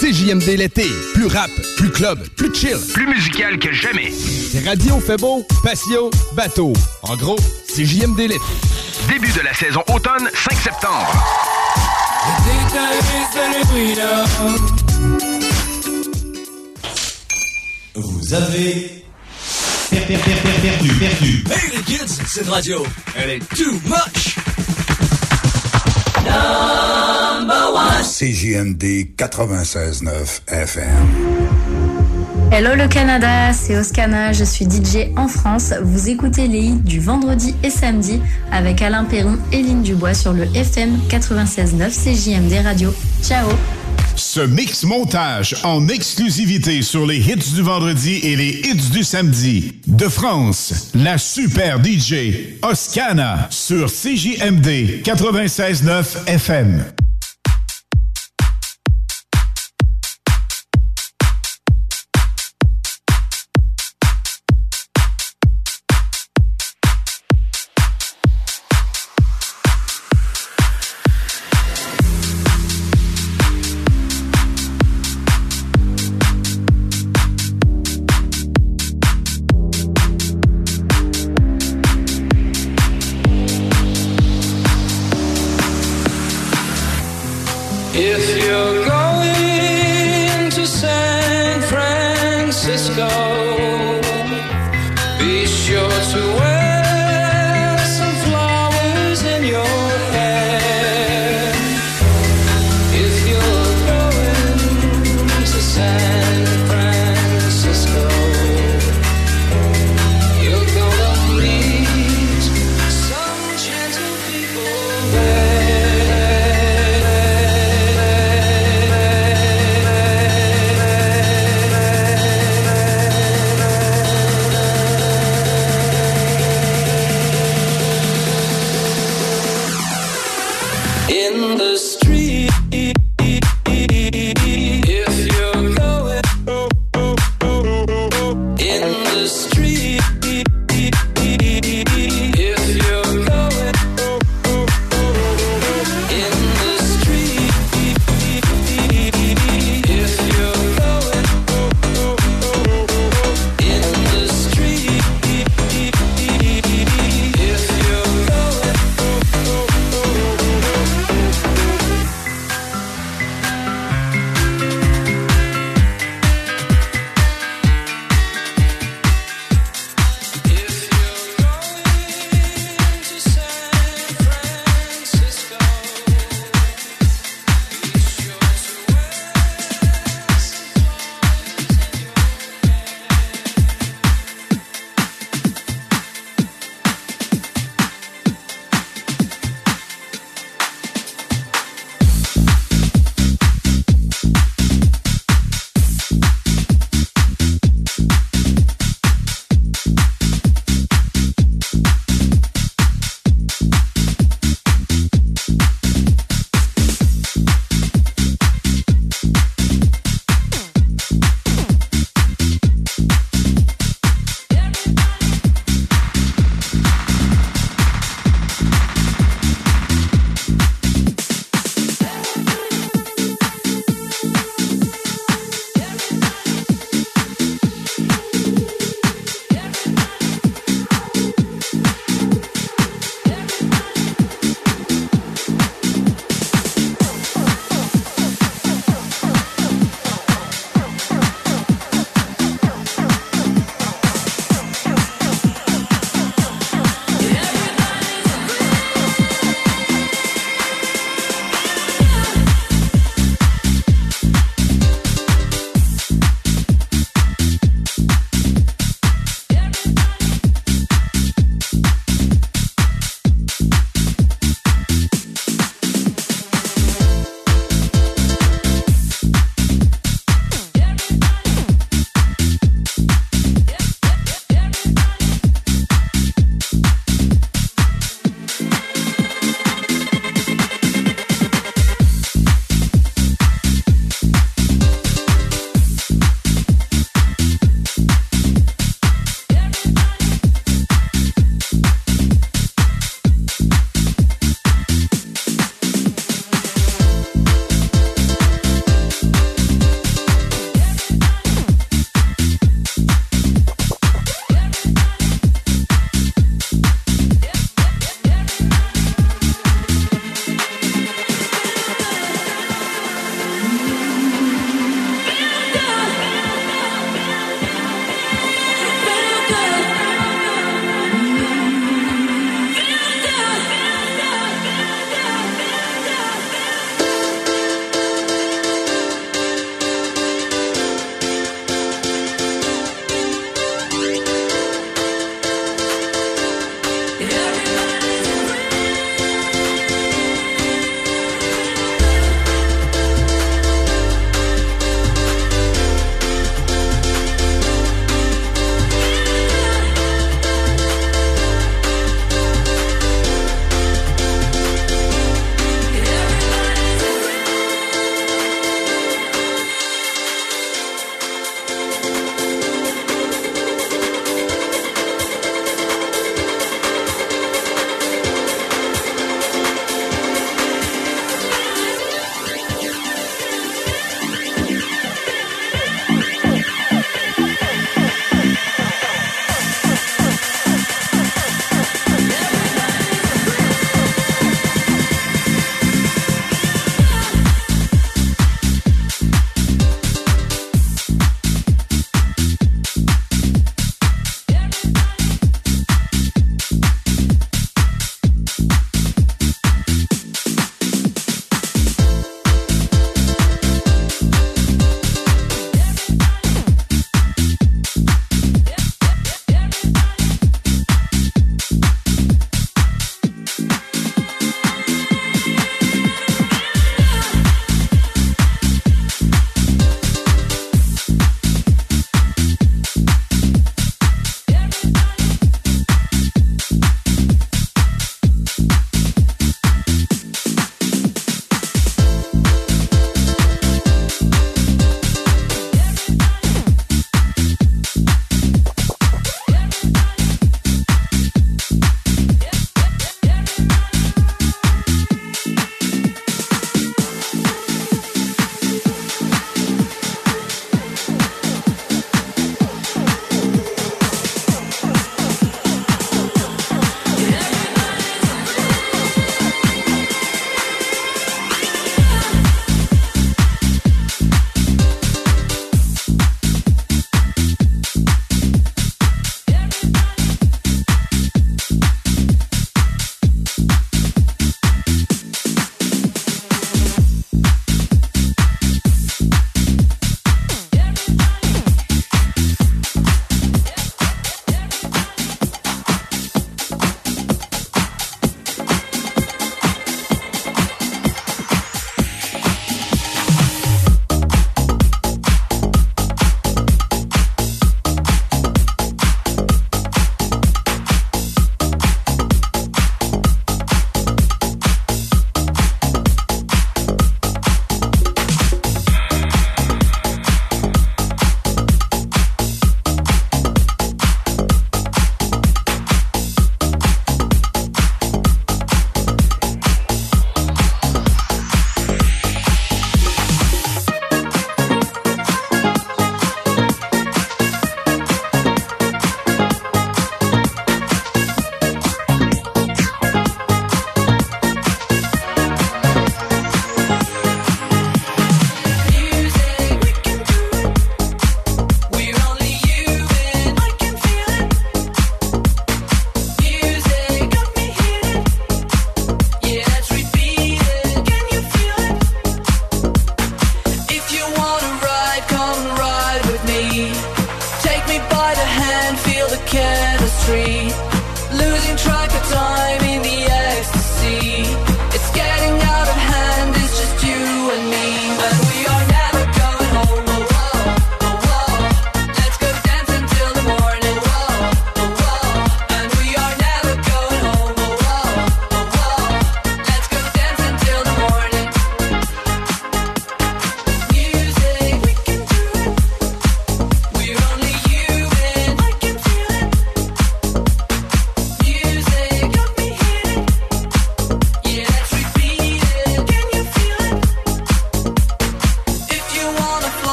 CJMD l'été, plus rap, plus club, plus chill. Plus musical que jamais. C'est Radio fait beau, patio, bateau. En gros, CJMD l'été. Début de la saison automne, 5 septembre. Vous avez per- per- per- per- perdu, perdu. Hey les kids, cette radio, elle est too much. CJMD 96.9 FM. Hello le Canada, c'est Oscana, je suis DJ en France. Vous écoutez les hits du vendredi et samedi avec Alain Perron et Lynn Dubois sur le FM 96.9 CJMD Radio. Ciao Ce mix montage en exclusivité sur les hits du vendredi et les hits du samedi. De France, la super DJ Oscana sur CJMD 96.9 FM.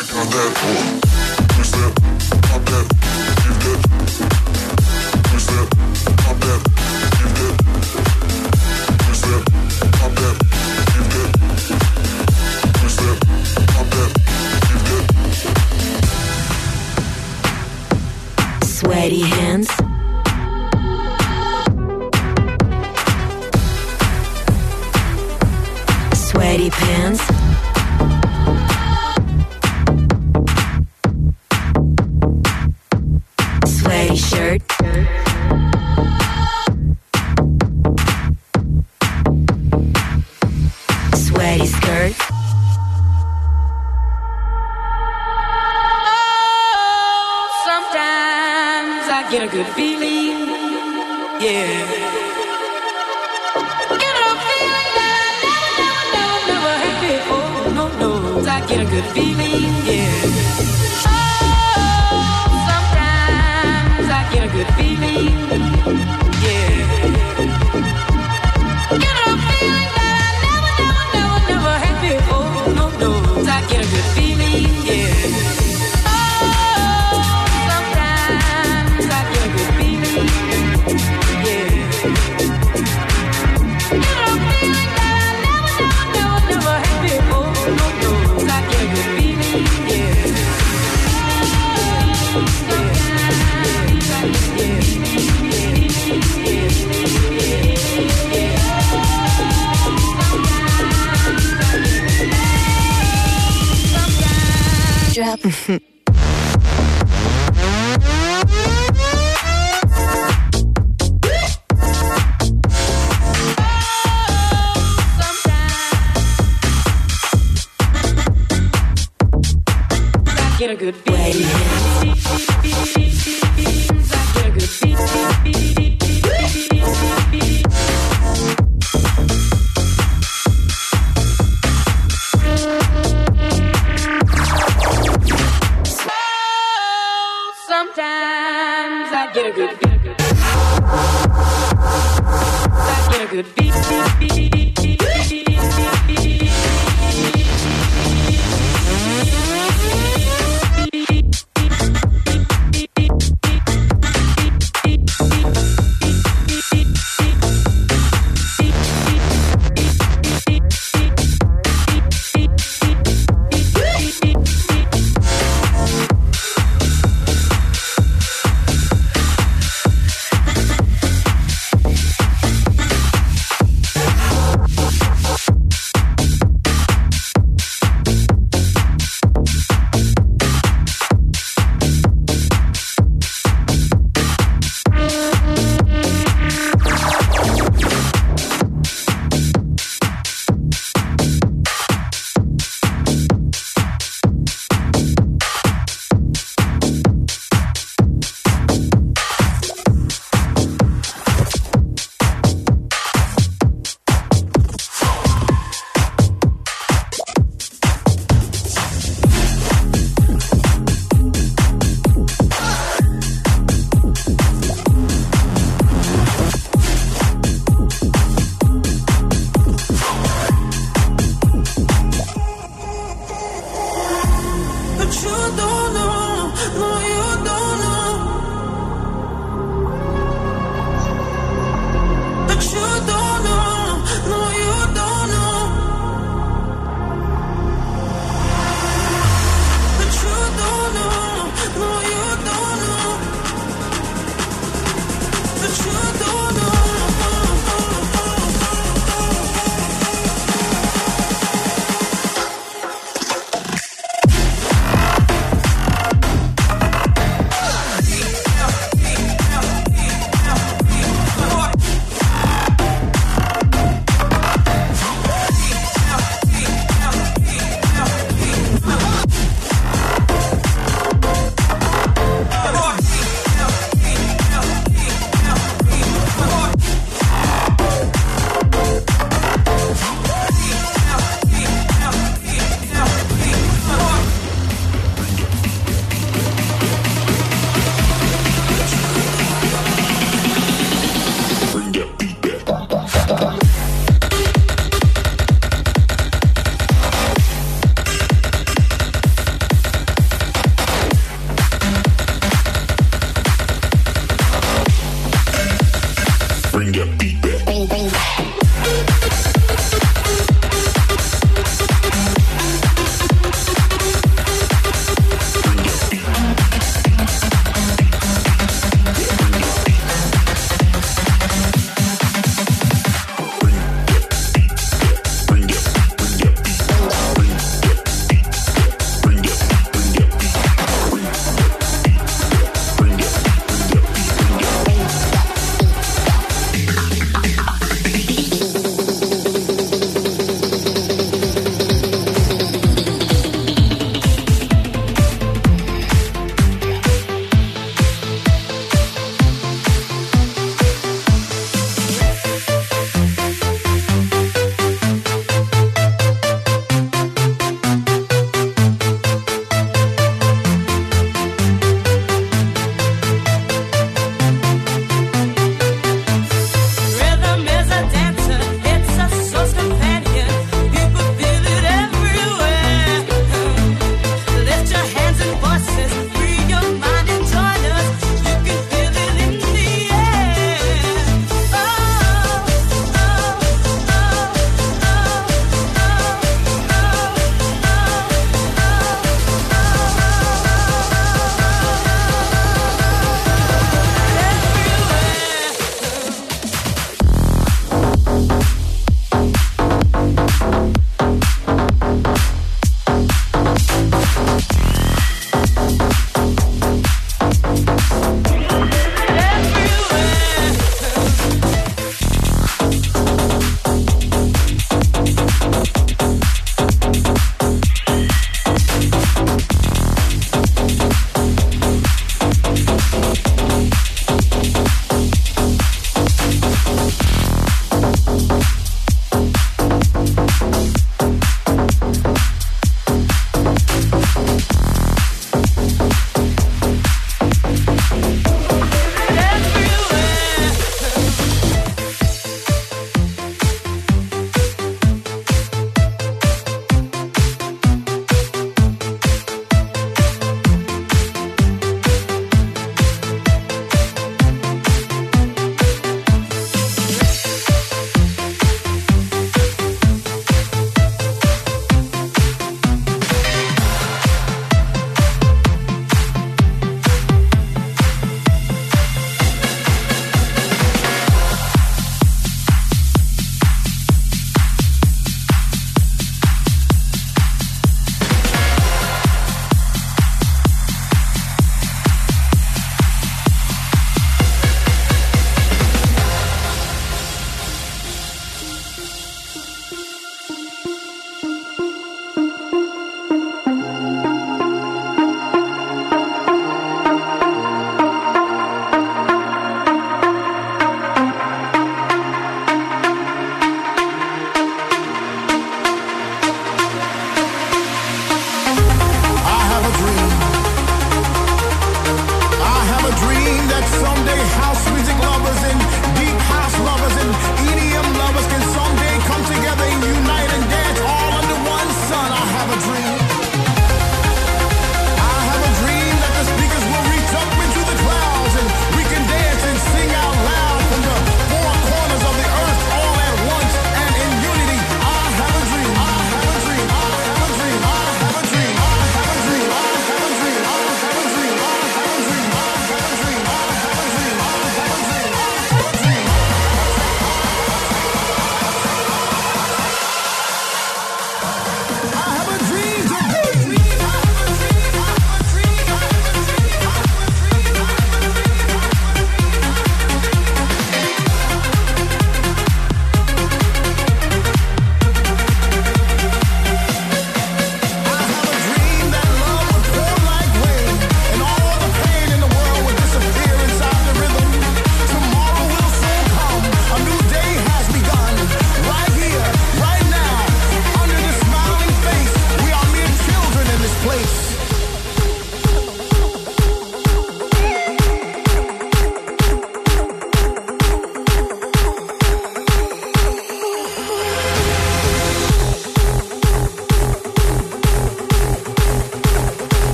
back on that. Who's that? I'm that.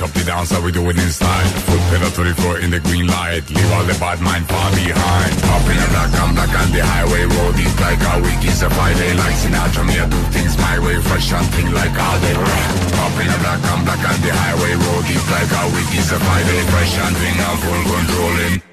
Mash up the dance how we do it in style. Foot pedal to the floor in the green light. Leave all the bad mind far behind. Up in the black, I'm black on the highway. Roll deep like a week is a Friday. Like Sinatra, me I do things my way. Fresh and thing like all day. Up in the black, I'm black on the highway. Roll deep like a week is a Friday. Fresh and thing, I'm full controlling.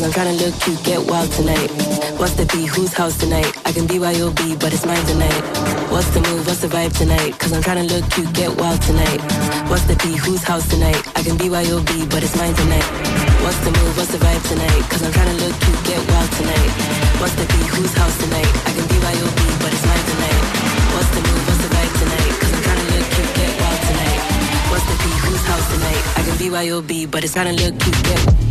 Cause I'm tryna look cute, get wild tonight. What's the beat? Whose house tonight? I can BYOB, but it's mine tonight. What's the move? What's the vibe tonight? Cause I'm tryna look cute, get wild tonight. What's the beat? Whose house tonight? I can BYOB, but it's mine tonight. What's the move? What's the vibe tonight? Cause I'm tryna look cute, get wild tonight. What's the beat? Whose house tonight? I can BYOB, but it's mine tonight. What's the move? What's the vibe tonight? Cause I'm tryna look cute, get wild tonight. What's the beat? Whose house tonight? I can BYOB, but it's tryna look cute, get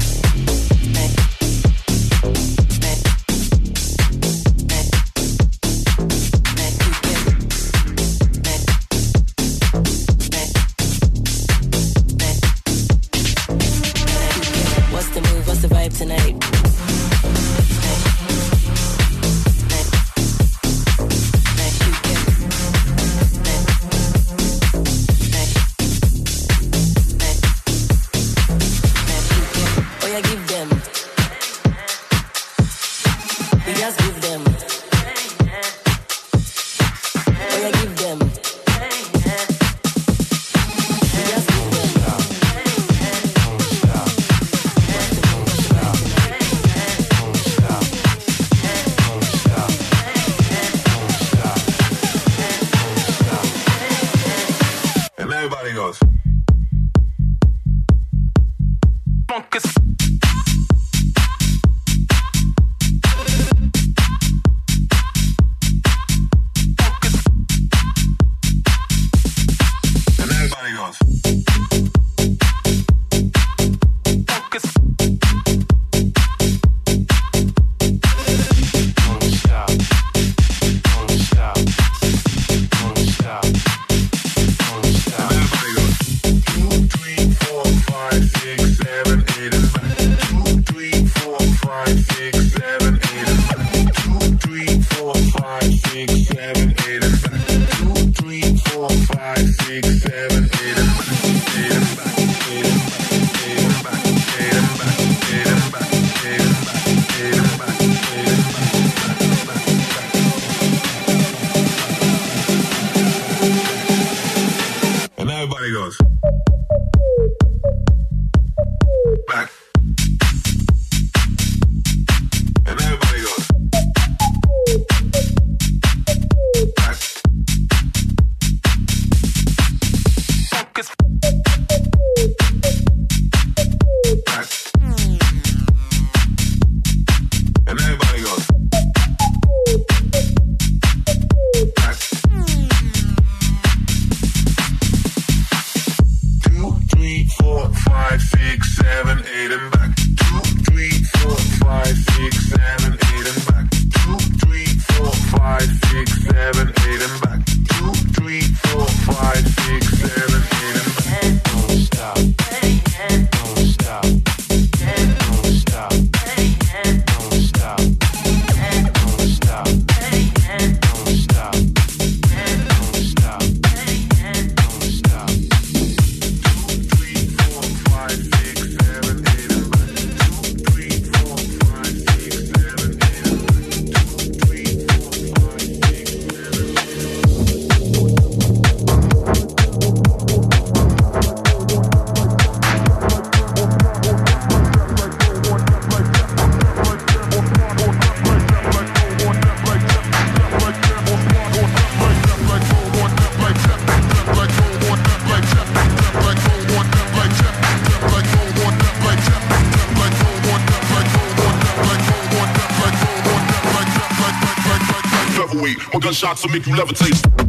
gunshots will make you levitate.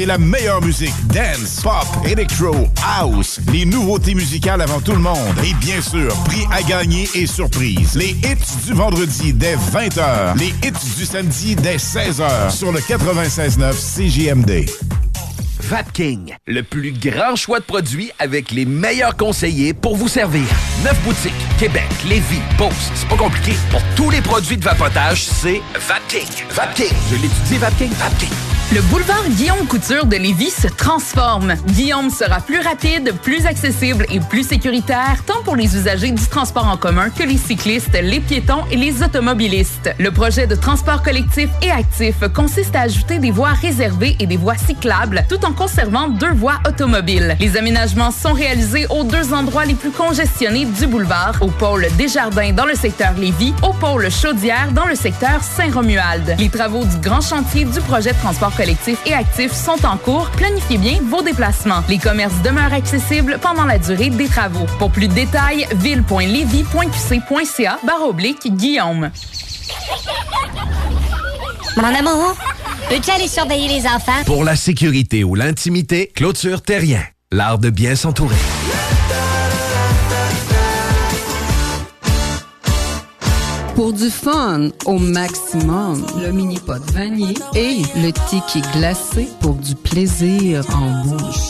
c'est la meilleure musique. Dance, pop, electro, house. Les nouveautés musicales avant tout le monde. Et bien sûr, prix à gagner et surprise. Les hits du vendredi dès 20h. Les hits du samedi dès 16h sur le 96.9 CJMD. Vapking, le plus grand choix de produits avec les meilleurs conseillers pour vous servir. Neuf boutiques, Québec, Lévis, Beauce. C'est pas compliqué. Pour tous les produits de vapotage, c'est Vapking. Vapking. Je l'étudie, Vapking. Vapking. Le boulevard Guillaume Couture de Lévis se transforme. Guillaume sera plus rapide, plus accessible et plus sécuritaire, pour les usagers du transport en commun que les cyclistes, les piétons et les automobilistes. Le projet de transport collectif et actif consiste à ajouter des voies réservées et des voies cyclables, tout en conservant deux voies automobiles. Les aménagements sont réalisés aux deux endroits les plus congestionnés du boulevard, au pôle Desjardins dans le secteur Lévis, au pôle Chaudière dans le secteur Saint-Romuald. Les travaux du grand chantier du projet de transport collectif et actif sont en cours. Planifiez bien vos déplacements. Les commerces demeurent accessibles pendant la durée des travaux. Pour plus de détails, ville.levy.qc.ca barre oblique Guillaume. Mon amour, peux-tu aller surveiller les enfants? Pour la sécurité ou l'intimité, clôture terrien. L'art de bien s'entourer. Pour du fun au maximum, le mini pot vanille et le ticket glacé pour du plaisir en bouche.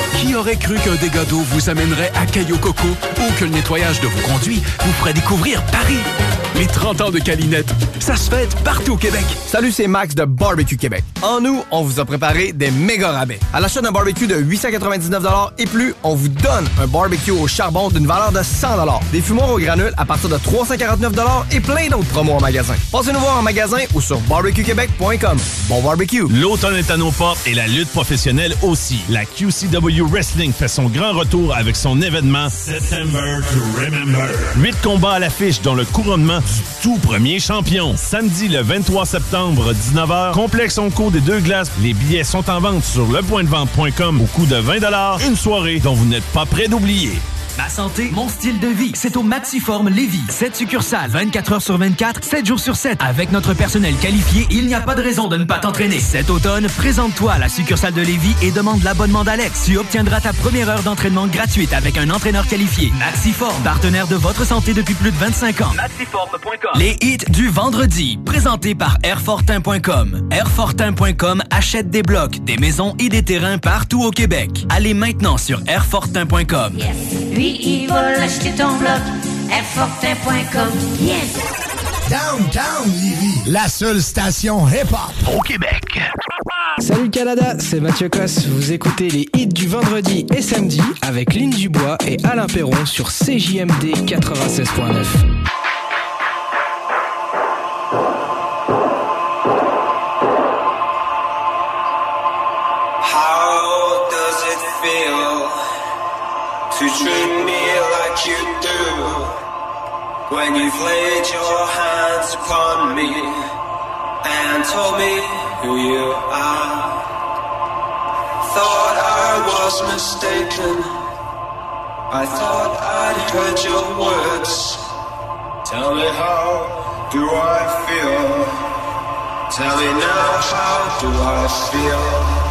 Qui aurait cru qu'un dégât d'eau vous amènerait à Caillou Coco ou que le nettoyage de vos conduits vous ferait découvrir Paris? Les 30 ans de Calinette, ça se fête partout au Québec. Salut, c'est Max de Barbecue Québec. En nous, on vous a préparé des méga rabais. À l'achat d'un barbecue de 899 et plus, on vous donne un barbecue au charbon d'une valeur de 100 des fumoirs au granule à partir de 349 et plein d'autres promos en magasin. Passez nous voir en magasin ou sur barbecuequebec.com. Bon barbecue! L'automne est à nos portes et la lutte professionnelle aussi. La QCW Wrestling fait son grand retour avec son événement September to Remember. Huit combats à l'affiche dont le couronnement du tout premier champion. Samedi le 23 septembre, 19h, complexe Onco des deux glaces. Les billets sont en vente sur lepointdevente.com au coût de 20 Une soirée dont vous n'êtes pas prêt d'oublier. Ma santé, mon style de vie. C'est au Maxiform Lévis. 7 succursales, 24 heures sur 24, 7 jours sur 7. Avec notre personnel qualifié, il n'y a pas de raison de ne pas t'entraîner. Cet automne, présente-toi à la succursale de Lévis et demande l'abonnement d'Alex. Tu obtiendras ta première heure d'entraînement gratuite avec un entraîneur qualifié. Maxiform, partenaire de votre santé depuis plus de 25 ans. Maxiform.com. Les hits du vendredi, présentés par Airfortin.com. Airfortin.com achète des blocs, des maisons et des terrains partout au Québec. Allez maintenant sur Airfortin.com. Lui, il va acheter ton bloc. Airfortin.com. Yes! Downtown Lévis, la seule station hip-hop au Québec. Salut Canada, c'est Mathieu Cosse. Vous écoutez les hits du vendredi et samedi avec Lynn Dubois et Alain Perron sur CJMD 96.9. to treat me like you do when you've laid your hands upon me and told me who you are? Thought I was mistaken. I thought I'd heard your words. Tell me how do I feel? Tell me now how do I feel?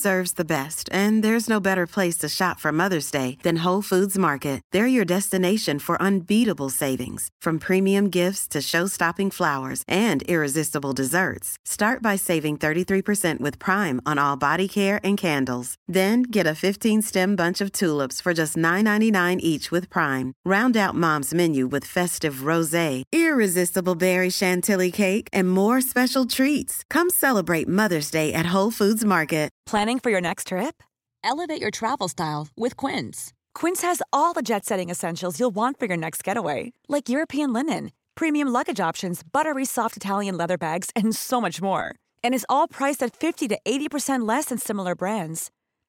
Deserves the best, and there's no better place to shop for Mother's Day than Whole Foods Market. They're your destination for unbeatable savings, from premium gifts to show-stopping flowers and irresistible desserts. Start by saving 33% with Prime on all body care and candles. Then get a 15-stem bunch of tulips for just $9.99 each with Prime. Round out Mom's menu with festive rosé, irresistible berry chantilly cake, and more special treats. Come celebrate Mother's Day at Whole Foods Market. Planning for your next trip? Elevate your travel style with Quince. Quince has all the jet setting essentials you'll want for your next getaway, like European linen, premium luggage options, buttery soft Italian leather bags, and so much more. And is all priced at 50 to 80% less than similar brands.